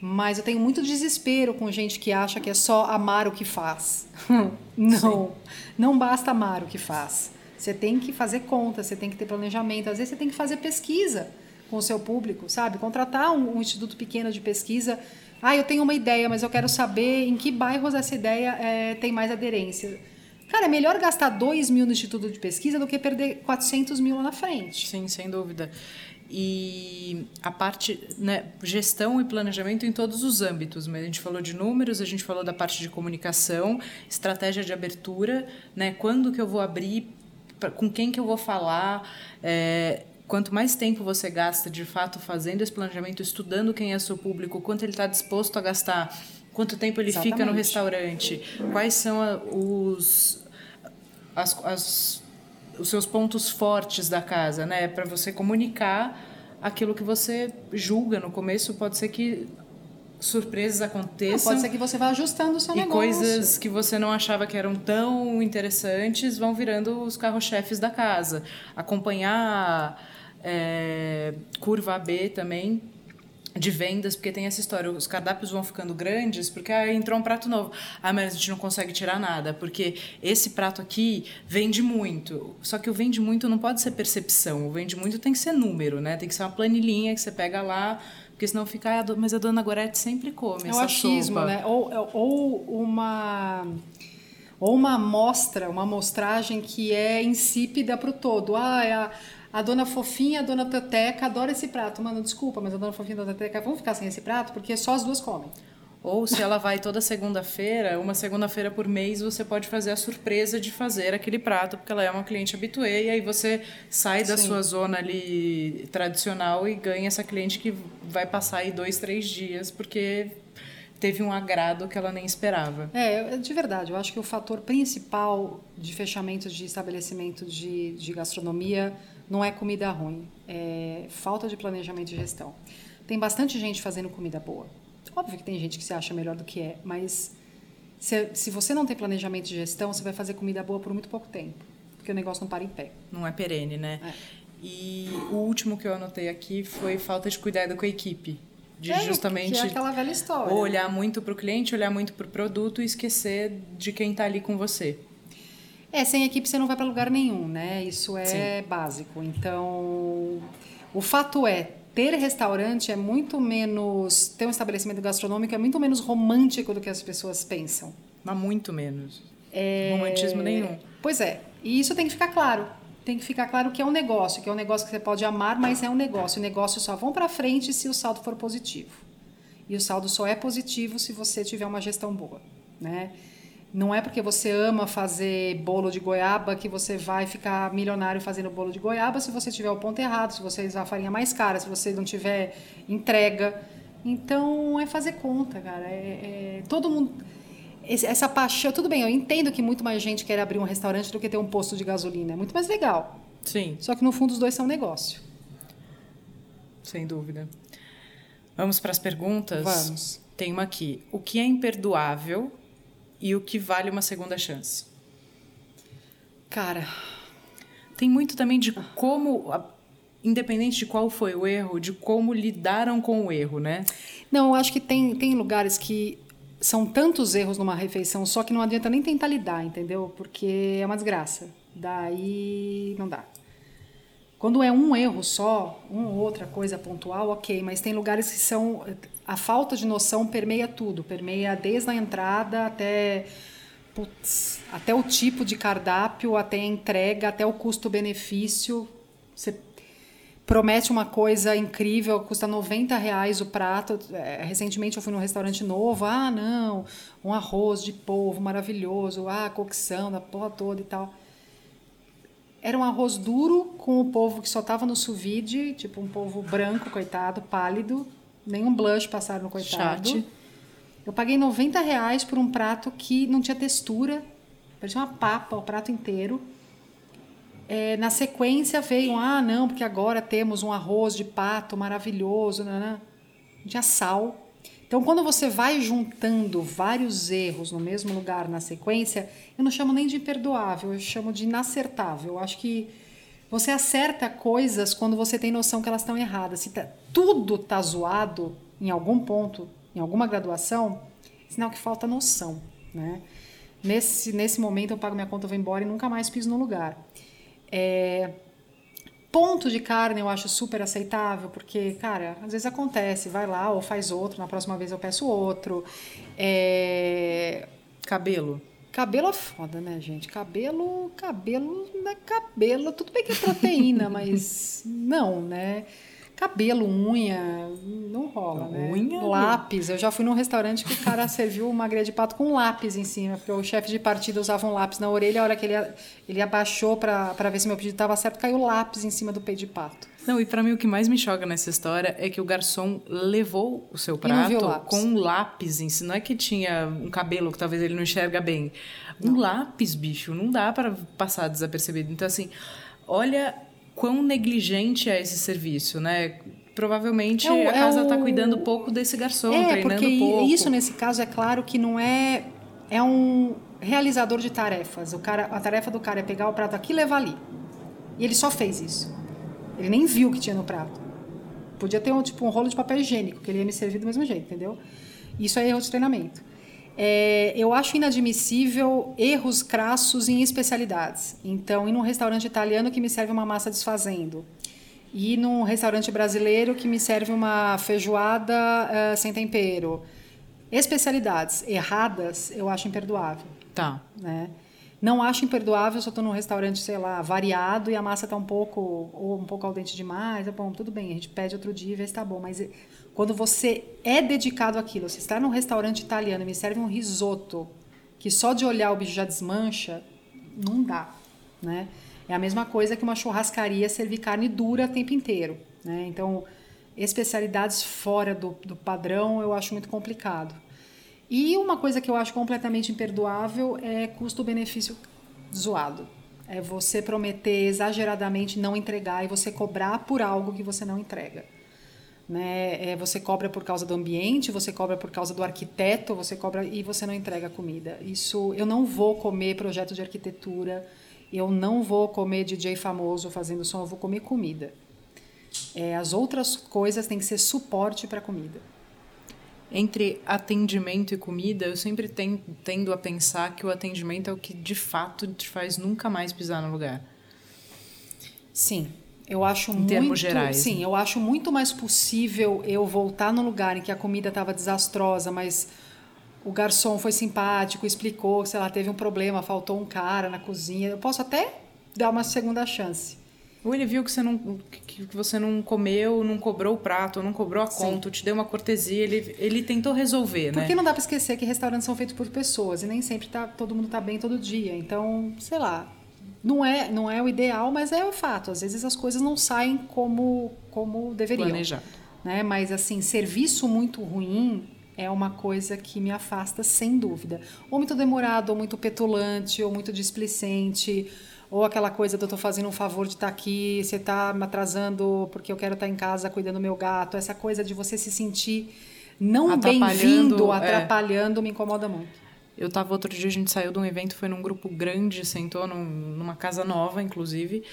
Mas eu tenho muito desespero com gente que acha que é só amar o que faz. (laughs) não, Sim. não basta amar o que faz. Você tem que fazer conta, você tem que ter planejamento. Às vezes você tem que fazer pesquisa com o seu público, sabe? Contratar um, um instituto pequeno de pesquisa. Ah, eu tenho uma ideia, mas eu quero saber em que bairros essa ideia é, tem mais aderência. Cara, é melhor gastar 2 mil no instituto de pesquisa do que perder 400 mil lá na frente. Sim, sem dúvida. E a parte, né, gestão e planejamento em todos os âmbitos, mas a gente falou de números, a gente falou da parte de comunicação, estratégia de abertura, né, quando que eu vou abrir, com quem que eu vou falar, é, quanto mais tempo você gasta de fato fazendo esse planejamento, estudando quem é seu público, quanto ele está disposto a gastar quanto tempo ele Exatamente. fica no restaurante, quais são os, as, as, os seus pontos fortes da casa, né? Para você comunicar aquilo que você julga no começo, pode ser que surpresas aconteçam. Não, pode ser que você vá ajustando o seu e negócio. E coisas que você não achava que eram tão interessantes vão virando os carro-chefes da casa. Acompanhar é, curva AB também de vendas, porque tem essa história, os cardápios vão ficando grandes, porque ah, entrou um prato novo. Ah, mas a gente não consegue tirar nada, porque esse prato aqui vende muito. Só que o vende muito não pode ser percepção, o vende muito tem que ser número, né? Tem que ser uma planilhinha que você pega lá, porque senão fica, ah, mas a dona Gorete sempre come é essa achismo, sopa. né? Ou, ou uma ou uma amostra, uma amostragem que é insípida para o todo. Ah, é a a dona Fofinha, a dona Teteca adora esse prato. Mano, desculpa, mas a dona Fofinha e a dona Teteca vão ficar sem esse prato porque só as duas comem. Ou se ela vai toda segunda-feira, uma segunda-feira por mês, você pode fazer a surpresa de fazer aquele prato, porque ela é uma cliente habituê, e aí você sai da Sim. sua zona ali tradicional e ganha essa cliente que vai passar aí dois, três dias, porque teve um agrado que ela nem esperava. É, de verdade, eu acho que o fator principal de fechamento de estabelecimento de, de gastronomia não é comida ruim, é falta de planejamento e gestão. Tem bastante gente fazendo comida boa. Óbvio que tem gente que se acha melhor do que é, mas se, se você não tem planejamento e gestão, você vai fazer comida boa por muito pouco tempo, porque o negócio não para em pé. Não é perene, né? É. E o último que eu anotei aqui foi falta de cuidado com a equipe. De é, justamente é aquela velha história. olhar muito para o cliente, olhar muito para o produto e esquecer de quem está ali com você. É, sem equipe você não vai para lugar nenhum, né? Isso é Sim. básico. Então, o fato é, ter restaurante é muito menos. Ter um estabelecimento gastronômico é muito menos romântico do que as pessoas pensam. Mas muito menos. É... Romantismo nenhum. Pois é. E isso tem que ficar claro. Tem que ficar claro que é um negócio, que é um negócio que você pode amar, mas é um negócio. O negócio só vão para frente se o saldo for positivo. E o saldo só é positivo se você tiver uma gestão boa, né? Não é porque você ama fazer bolo de goiaba que você vai ficar milionário fazendo bolo de goiaba se você tiver o ponto errado, se você usar a farinha mais cara, se você não tiver entrega. Então é fazer conta, cara. É, é, todo mundo. Essa paixão. Tudo bem, eu entendo que muito mais gente quer abrir um restaurante do que ter um posto de gasolina. É muito mais legal. Sim. Só que no fundo os dois são negócio. Sem dúvida. Vamos para as perguntas? Vamos. Tem uma aqui. O que é imperdoável e o que vale uma segunda chance? Cara, tem muito também de como independente de qual foi o erro, de como lidaram com o erro, né? Não, eu acho que tem, tem lugares que são tantos erros numa refeição, só que não adianta nem tentar lidar, entendeu? Porque é uma desgraça. Daí não dá. Quando é um erro só, uma ou outra coisa pontual, ok, mas tem lugares que são. A falta de noção permeia tudo, permeia desde a entrada até. Putz, até o tipo de cardápio, até a entrega, até o custo-benefício. Você promete uma coisa incrível, custa 90 reais o prato. É, recentemente eu fui num restaurante novo, ah, não, um arroz de polvo maravilhoso, ah, cocção da porra toda e tal. Era um arroz duro com o polvo que só tava no sous vide, tipo um polvo branco, coitado, pálido, nenhum blush passaram no coitado. Eu paguei 90 reais por um prato que não tinha textura, parecia uma papa o prato inteiro. É, na sequência veio, ah, não, porque agora temos um arroz de pato maravilhoso, né? né. Não tinha sal, então, quando você vai juntando vários erros no mesmo lugar na sequência, eu não chamo nem de imperdoável, eu chamo de inacertável. Eu acho que você acerta coisas quando você tem noção que elas estão erradas. Se tá, tudo tá zoado em algum ponto, em alguma graduação, sinal que falta noção, né? Nesse, nesse momento eu pago minha conta, vou embora e nunca mais piso no lugar. É, Ponto de carne eu acho super aceitável, porque, cara, às vezes acontece, vai lá ou faz outro, na próxima vez eu peço outro. É... Cabelo. Cabelo é foda, né, gente? Cabelo, cabelo não é cabelo. Tudo bem que é proteína, (laughs) mas não, né? Cabelo, unha, não rola, né? Unha? Lápis. Eu já fui num restaurante que o cara (laughs) serviu uma grelha de pato com lápis em cima, porque o chefe de partida usava um lápis na orelha, a hora que ele, ele abaixou para ver se meu pedido estava certo, caiu lápis em cima do peito de pato. Não, e para mim o que mais me choca nessa história é que o garçom levou o seu prato com um lápis em cima. Não é que tinha um cabelo que talvez ele não enxerga bem. Um não. lápis, bicho, não dá para passar desapercebido. Então, assim, olha quão negligente é esse serviço, né? Provavelmente é o, a casa está é o... cuidando pouco desse garçom, é, treinando porque pouco. Isso, nesse caso, é claro que não é. É um realizador de tarefas. O cara, a tarefa do cara é pegar o prato aqui e levar ali. E ele só fez isso. Ele nem viu o que tinha no prato. Podia ter um, tipo, um rolo de papel higiênico, que ele ia me servir do mesmo jeito, entendeu? Isso é erro de treinamento. É, eu acho inadmissível erros crassos em especialidades. Então, ir num restaurante italiano que me serve uma massa desfazendo, ir num restaurante brasileiro que me serve uma feijoada uh, sem tempero. Especialidades erradas, eu acho imperdoável. Tá. Né? Não acho imperdoável se eu estou num restaurante, sei lá, variado e a massa está um pouco ou um pouco al dente demais. É bom, tudo bem, a gente pede outro dia e vê se está bom. Mas quando você é dedicado àquilo, você está num restaurante italiano e me serve um risoto que só de olhar o bicho já desmancha, não dá, né? É a mesma coisa que uma churrascaria servir carne dura o tempo inteiro, né? Então, especialidades fora do, do padrão eu acho muito complicado. E uma coisa que eu acho completamente imperdoável é custo-benefício zoado. É você prometer exageradamente não entregar e você cobrar por algo que você não entrega. Né? É, você cobra por causa do ambiente, você cobra por causa do arquiteto, você cobra e você não entrega comida. Isso, eu não vou comer projeto de arquitetura, eu não vou comer DJ famoso fazendo som, eu vou comer comida. É, as outras coisas têm que ser suporte para comida. Entre atendimento e comida, eu sempre tendo a pensar que o atendimento é o que de fato te faz nunca mais pisar no lugar. Sim, eu acho em muito, termos gerais. Sim, né? eu acho muito mais possível eu voltar no lugar em que a comida estava desastrosa, mas o garçom foi simpático, explicou, sei lá, teve um problema, faltou um cara na cozinha. Eu posso até dar uma segunda chance. Ou ele viu que você não, que você não comeu, não cobrou o prato, não cobrou a conta, Sim. te deu uma cortesia, ele, ele tentou resolver, Porque né? Porque não dá para esquecer que restaurantes são feitos por pessoas e nem sempre tá, todo mundo tá bem todo dia. Então, sei lá, não é, não é o ideal, mas é o fato. Às vezes as coisas não saem como, como deveriam. Planejado. Né? Mas, assim, serviço muito ruim é uma coisa que me afasta sem dúvida. Ou muito demorado, ou muito petulante, ou muito displicente, ou aquela coisa de eu estou fazendo um favor de estar tá aqui, você está me atrasando porque eu quero estar tá em casa cuidando do meu gato. Essa coisa de você se sentir não bem-vindo, atrapalhando, é. me incomoda muito. Eu tava outro dia, a gente saiu de um evento, foi num grupo grande, sentou num, numa casa nova, inclusive.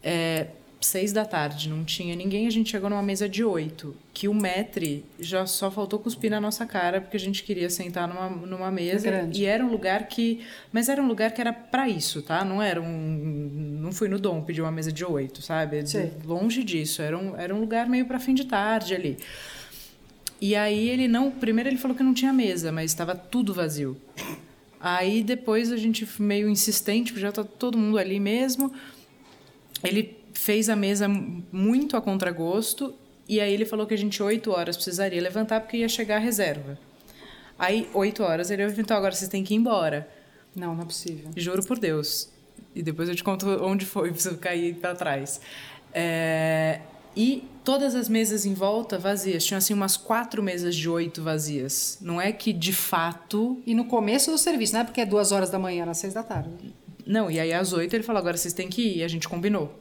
É, seis da tarde, não tinha ninguém, a gente chegou numa mesa de oito. Que o metre já só faltou cuspir na nossa cara, porque a gente queria sentar numa, numa mesa. Grande. E era um lugar que. Mas era um lugar que era para isso, tá? Não era um. Não fui no Dom pedir uma mesa de oito, sabe? Sim. Longe disso. Era um, era um lugar meio para fim de tarde ali. E aí ele não. Primeiro ele falou que não tinha mesa, mas estava tudo vazio. Aí depois a gente meio insistente, porque já tá todo mundo ali mesmo. Ele fez a mesa muito a contragosto e aí ele falou que a gente oito horas precisaria levantar porque ia chegar a reserva. Aí oito horas ele falou, então agora vocês têm que ir embora. Não, não é possível. Juro por Deus. E depois eu te conto onde foi (laughs) pra você cair para trás. É, e todas as mesas em volta vazias. Tinham assim umas quatro mesas de oito vazias. Não é que de fato. E no começo do serviço, não é porque é duas horas da manhã, às seis da tarde. Não, e aí às oito ele falou: agora vocês têm que ir. E a gente combinou.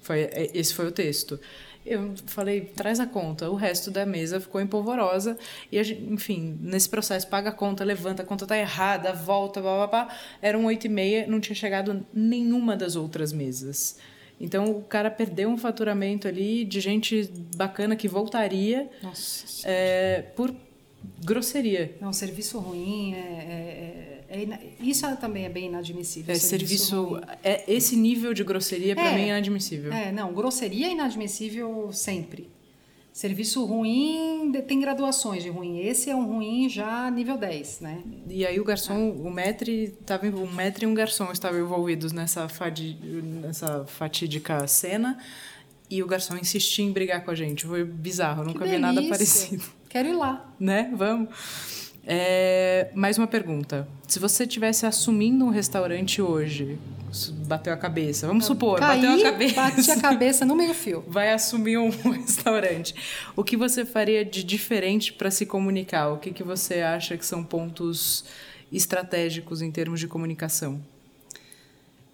Foi, é, esse foi o texto. Eu falei, traz a conta. O resto da mesa ficou empolvorosa. E, gente, enfim, nesse processo, paga a conta, levanta, a conta tá errada, volta, blá, blá, blá. Eram oito e meia, não tinha chegado nenhuma das outras mesas. Então, o cara perdeu um faturamento ali de gente bacana que voltaria Nossa. é, por grosseria. Não, serviço ruim é, é, é, é isso também é bem inadmissível. É, serviço, é, esse nível de grosseria, para É. mim, é inadmissível. É, não, grosseria é inadmissível sempre. Serviço ruim tem graduações de ruim. Esse é um ruim já nível 10, né? E aí o garçom, o metre, tava, um metre e um garçom estavam envolvidos nessa, fadi, nessa fatídica cena. E o garçom insistia em brigar com a gente. Foi bizarro, nunca vi nada parecido. Quero ir lá. Né? Vamos. É, mais uma pergunta. Se você estivesse assumindo um restaurante hoje, bateu a cabeça, vamos supor, Caí, bateu a cabeça. bati a cabeça no meio fio. vai assumir um (laughs) restaurante. O que você faria de diferente para se comunicar? O que, que você acha que são pontos estratégicos em termos de comunicação?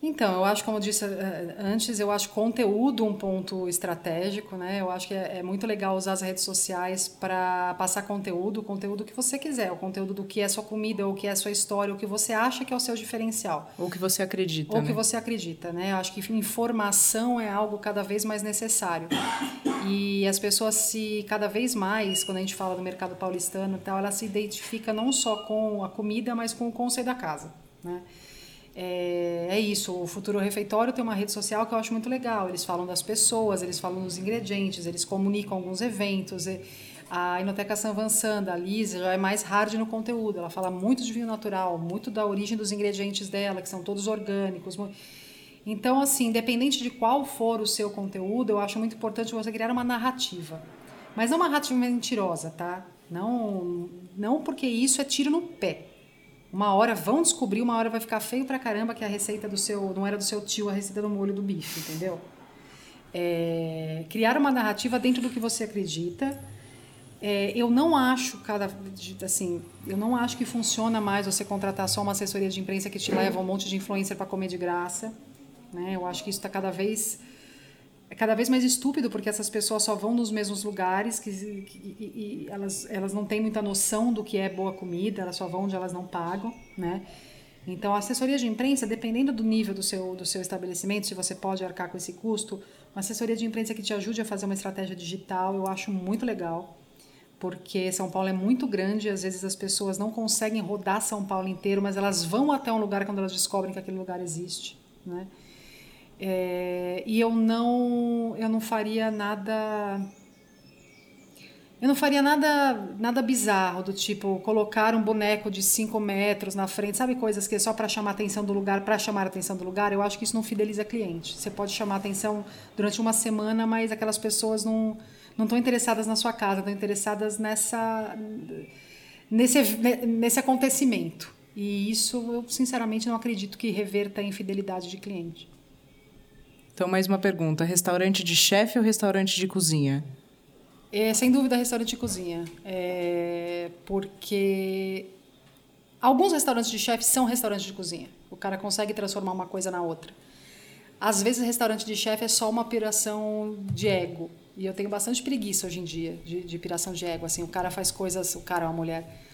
Então, eu acho, como eu disse eh, antes, eu acho conteúdo um ponto estratégico, né? Eu acho que é, é muito legal usar as redes sociais para passar conteúdo, o conteúdo que você quiser, o conteúdo do que é sua comida, o que é sua história, o que você acha que é o seu diferencial. Ou que você acredita, Ou né? que você acredita, né? Eu acho que informação é algo cada vez mais necessário. E as pessoas se, cada vez mais, quando a gente fala do mercado paulistano e tal, ela se identifica não só com a comida, mas com o conceito da casa, né? É, é isso, o Futuro Refeitório tem uma rede social que eu acho muito legal. Eles falam das pessoas, eles falam dos ingredientes, eles comunicam alguns eventos. E A Inoteca San a Liz, já é mais hard no conteúdo. Ela fala muito de vinho natural, muito da origem dos ingredientes dela, que são todos orgânicos. Então, assim, independente de qual for o seu conteúdo, eu acho muito importante você criar uma narrativa. Mas não uma narrativa mentirosa, tá? Não, não porque isso é tiro no pé. Uma hora vão descobrir, uma hora vai ficar feio pra caramba que a receita do seu. não era do seu tio, a receita do molho do bife, entendeu? É, criar uma narrativa dentro do que você acredita. É, eu não acho cada assim, eu não acho que funciona mais você contratar só uma assessoria de imprensa que te leva um monte de influencer para comer de graça, né? Eu acho que isso está cada vez é cada vez mais estúpido porque essas pessoas só vão nos mesmos lugares que, que- e, e elas, elas não têm muita noção do que é boa comida, elas só vão onde elas não pagam, né? Então, a assessoria de imprensa, dependendo do nível do seu, do seu estabelecimento, se você pode arcar com esse custo, uma assessoria de imprensa que te ajude a fazer uma estratégia digital, eu acho muito legal, porque São Paulo é muito grande, às vezes as pessoas não conseguem rodar São Paulo inteiro, mas elas vão até um lugar quando elas descobrem que aquele lugar existe, né? É, e eu não, eu não faria nada. Eu não faria nada, nada bizarro, do tipo colocar um boneco de 5 metros na frente, sabe? Coisas que é só para chamar a atenção do lugar, para chamar a atenção do lugar. Eu acho que isso não fideliza cliente. Você pode chamar a atenção durante uma semana, mas aquelas pessoas não estão interessadas na sua casa, estão interessadas nessa nesse, nesse acontecimento. E isso eu sinceramente não acredito que reverta em fidelidade de cliente. Então, mais uma pergunta: restaurante de chefe ou restaurante de cozinha? É, sem dúvida, restaurante de cozinha. É, porque alguns restaurantes de chefe são restaurantes de cozinha. O cara consegue transformar uma coisa na outra. Às vezes, restaurante de chefe é só uma piração de ego. E eu tenho bastante preguiça hoje em dia de, de piração de ego. Assim, o cara faz coisas, o cara ou a mulher.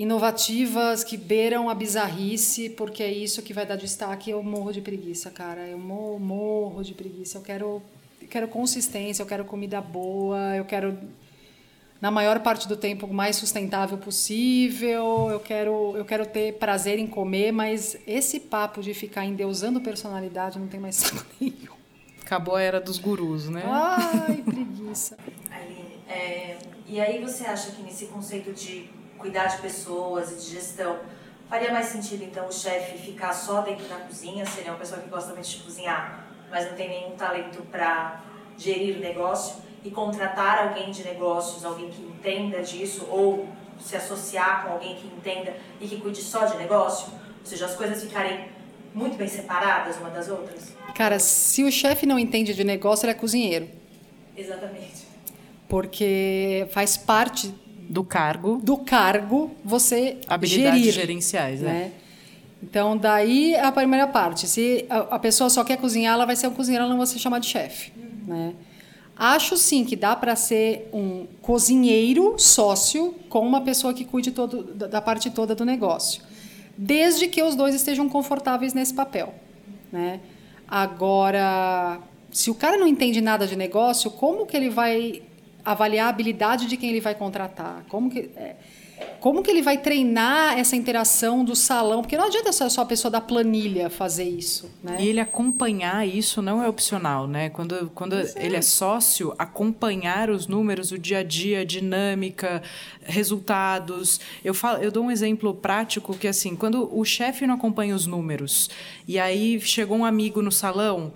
Inovativas que beiram a bizarrice, porque é isso que vai dar destaque. Eu morro de preguiça, cara. Eu morro, morro de preguiça. Eu quero, eu quero consistência, eu quero comida boa, eu quero na maior parte do tempo o mais sustentável possível. Eu quero, eu quero ter prazer em comer, mas esse papo de ficar endeusando personalidade não tem mais (laughs) saco nenhum. Acabou a era dos gurus, né? Ai, preguiça. Aline, é, e aí você acha que nesse conceito de cuidar de pessoas e de gestão, faria mais sentido então o chefe ficar só dentro da cozinha, seria uma pessoa que gosta muito de cozinhar, mas não tem nenhum talento para gerir o negócio e contratar alguém de negócios, alguém que entenda disso ou se associar com alguém que entenda e que cuide só de negócio, ou seja, as coisas ficarem muito bem separadas uma das outras? Cara, se o chefe não entende de negócio, ele é cozinheiro. Exatamente. Porque faz parte do cargo. Do cargo você Habilidades gerir, gerenciais, né? né? Então, daí a primeira parte. Se a pessoa só quer cozinhar, ela vai ser um cozinheiro, ela não vai ser chamada de chefe. Né? Acho sim que dá para ser um cozinheiro sócio com uma pessoa que cuide todo, da parte toda do negócio. Desde que os dois estejam confortáveis nesse papel. Né? Agora, se o cara não entende nada de negócio, como que ele vai avaliar a habilidade de quem ele vai contratar. Como que, é, como que ele vai treinar essa interação do salão? Porque não adianta só, só a pessoa da planilha fazer isso. Né? E ele acompanhar isso não é opcional, né? Quando, quando ele é sócio, acompanhar os números, o dia a dia, dinâmica, resultados. Eu, falo, eu dou um exemplo prático que, assim, quando o chefe não acompanha os números e aí chegou um amigo no salão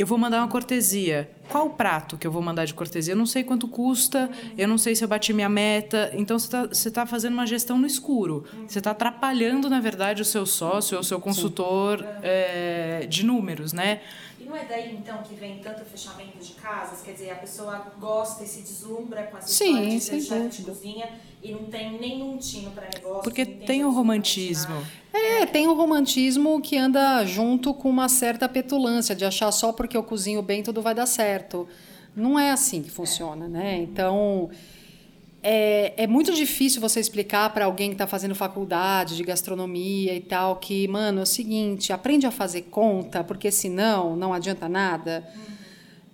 eu vou mandar uma cortesia. Qual o prato que eu vou mandar de cortesia? Eu não sei quanto custa, eu não sei se eu bati minha meta. Então você está tá fazendo uma gestão no escuro. Você está atrapalhando, na verdade, o seu sócio ou o seu consultor é, de números, né? Não é daí, então, que vem tanto fechamento de casas? Quer dizer, a pessoa gosta e se deslumbra com essa Sim, história de ser chefe de cozinha e não tem nenhum tino para negócio. Porque tem o romantismo. É, tem o romantismo que anda junto com uma certa petulância, de achar só porque eu cozinho bem tudo vai dar certo. Não é assim que funciona, né? Então, é, é muito difícil você explicar para alguém que está fazendo faculdade de gastronomia e tal que, mano, é o seguinte, aprende a fazer conta, porque senão não adianta nada.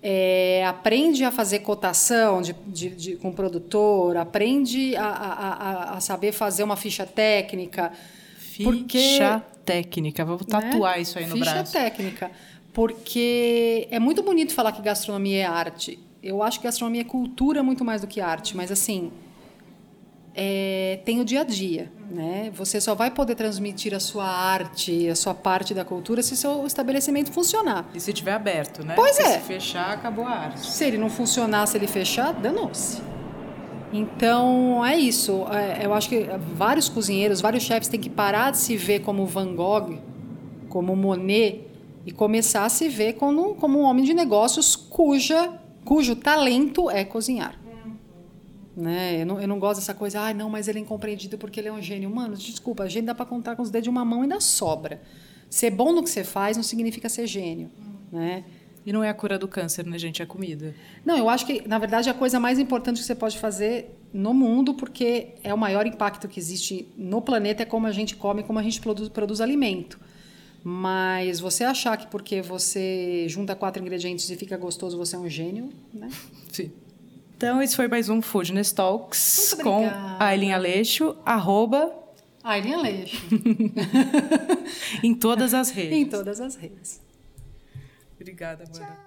É, aprende a fazer cotação de, de, de, com o produtor, aprende a, a, a, saber fazer uma ficha técnica. Ficha porque, técnica, vou tatuar né? isso aí no ficha braço. Ficha técnica. Porque é muito bonito falar que gastronomia é arte. Eu acho que gastronomia é cultura muito mais do que arte, mas assim, é, tem o dia a dia. Né? Você só vai poder transmitir a sua arte, a sua parte da cultura, se o seu estabelecimento funcionar. E se estiver aberto, né? Pois Porque é. Se fechar, acabou a arte. Se ele não funcionar, se ele fechar, danou-se. Então, é isso. É, eu acho que vários cozinheiros, vários chefes têm que parar de se ver como Van Gogh, como Monet, e começar a se ver como, como um homem de negócios cuja, cujo talento é cozinhar. Né? Eu, não, eu não gosto dessa coisa, ah, não, mas ele é incompreendido porque ele é um gênio. Mano, desculpa, a gente dá para contar com os dedos de uma mão e ainda sobra. Ser bom no que você faz não significa ser gênio. Né? E não é a cura do câncer, né, gente? É comida. Não, eu acho que, na verdade, a coisa mais importante que você pode fazer no mundo, porque é o maior impacto que existe no planeta, é como a gente come, como a gente produz, produz alimento. Mas você achar que porque você junta quatro ingredientes e fica gostoso, você é um gênio, né? (laughs) Sim. Então, esse foi mais um Foodness Talks com Aileen Aleixo, arroba... Aileen Aleixo. (laughs) em todas as (laughs) redes. Em todas as redes. Obrigada, Amanda. Tchau.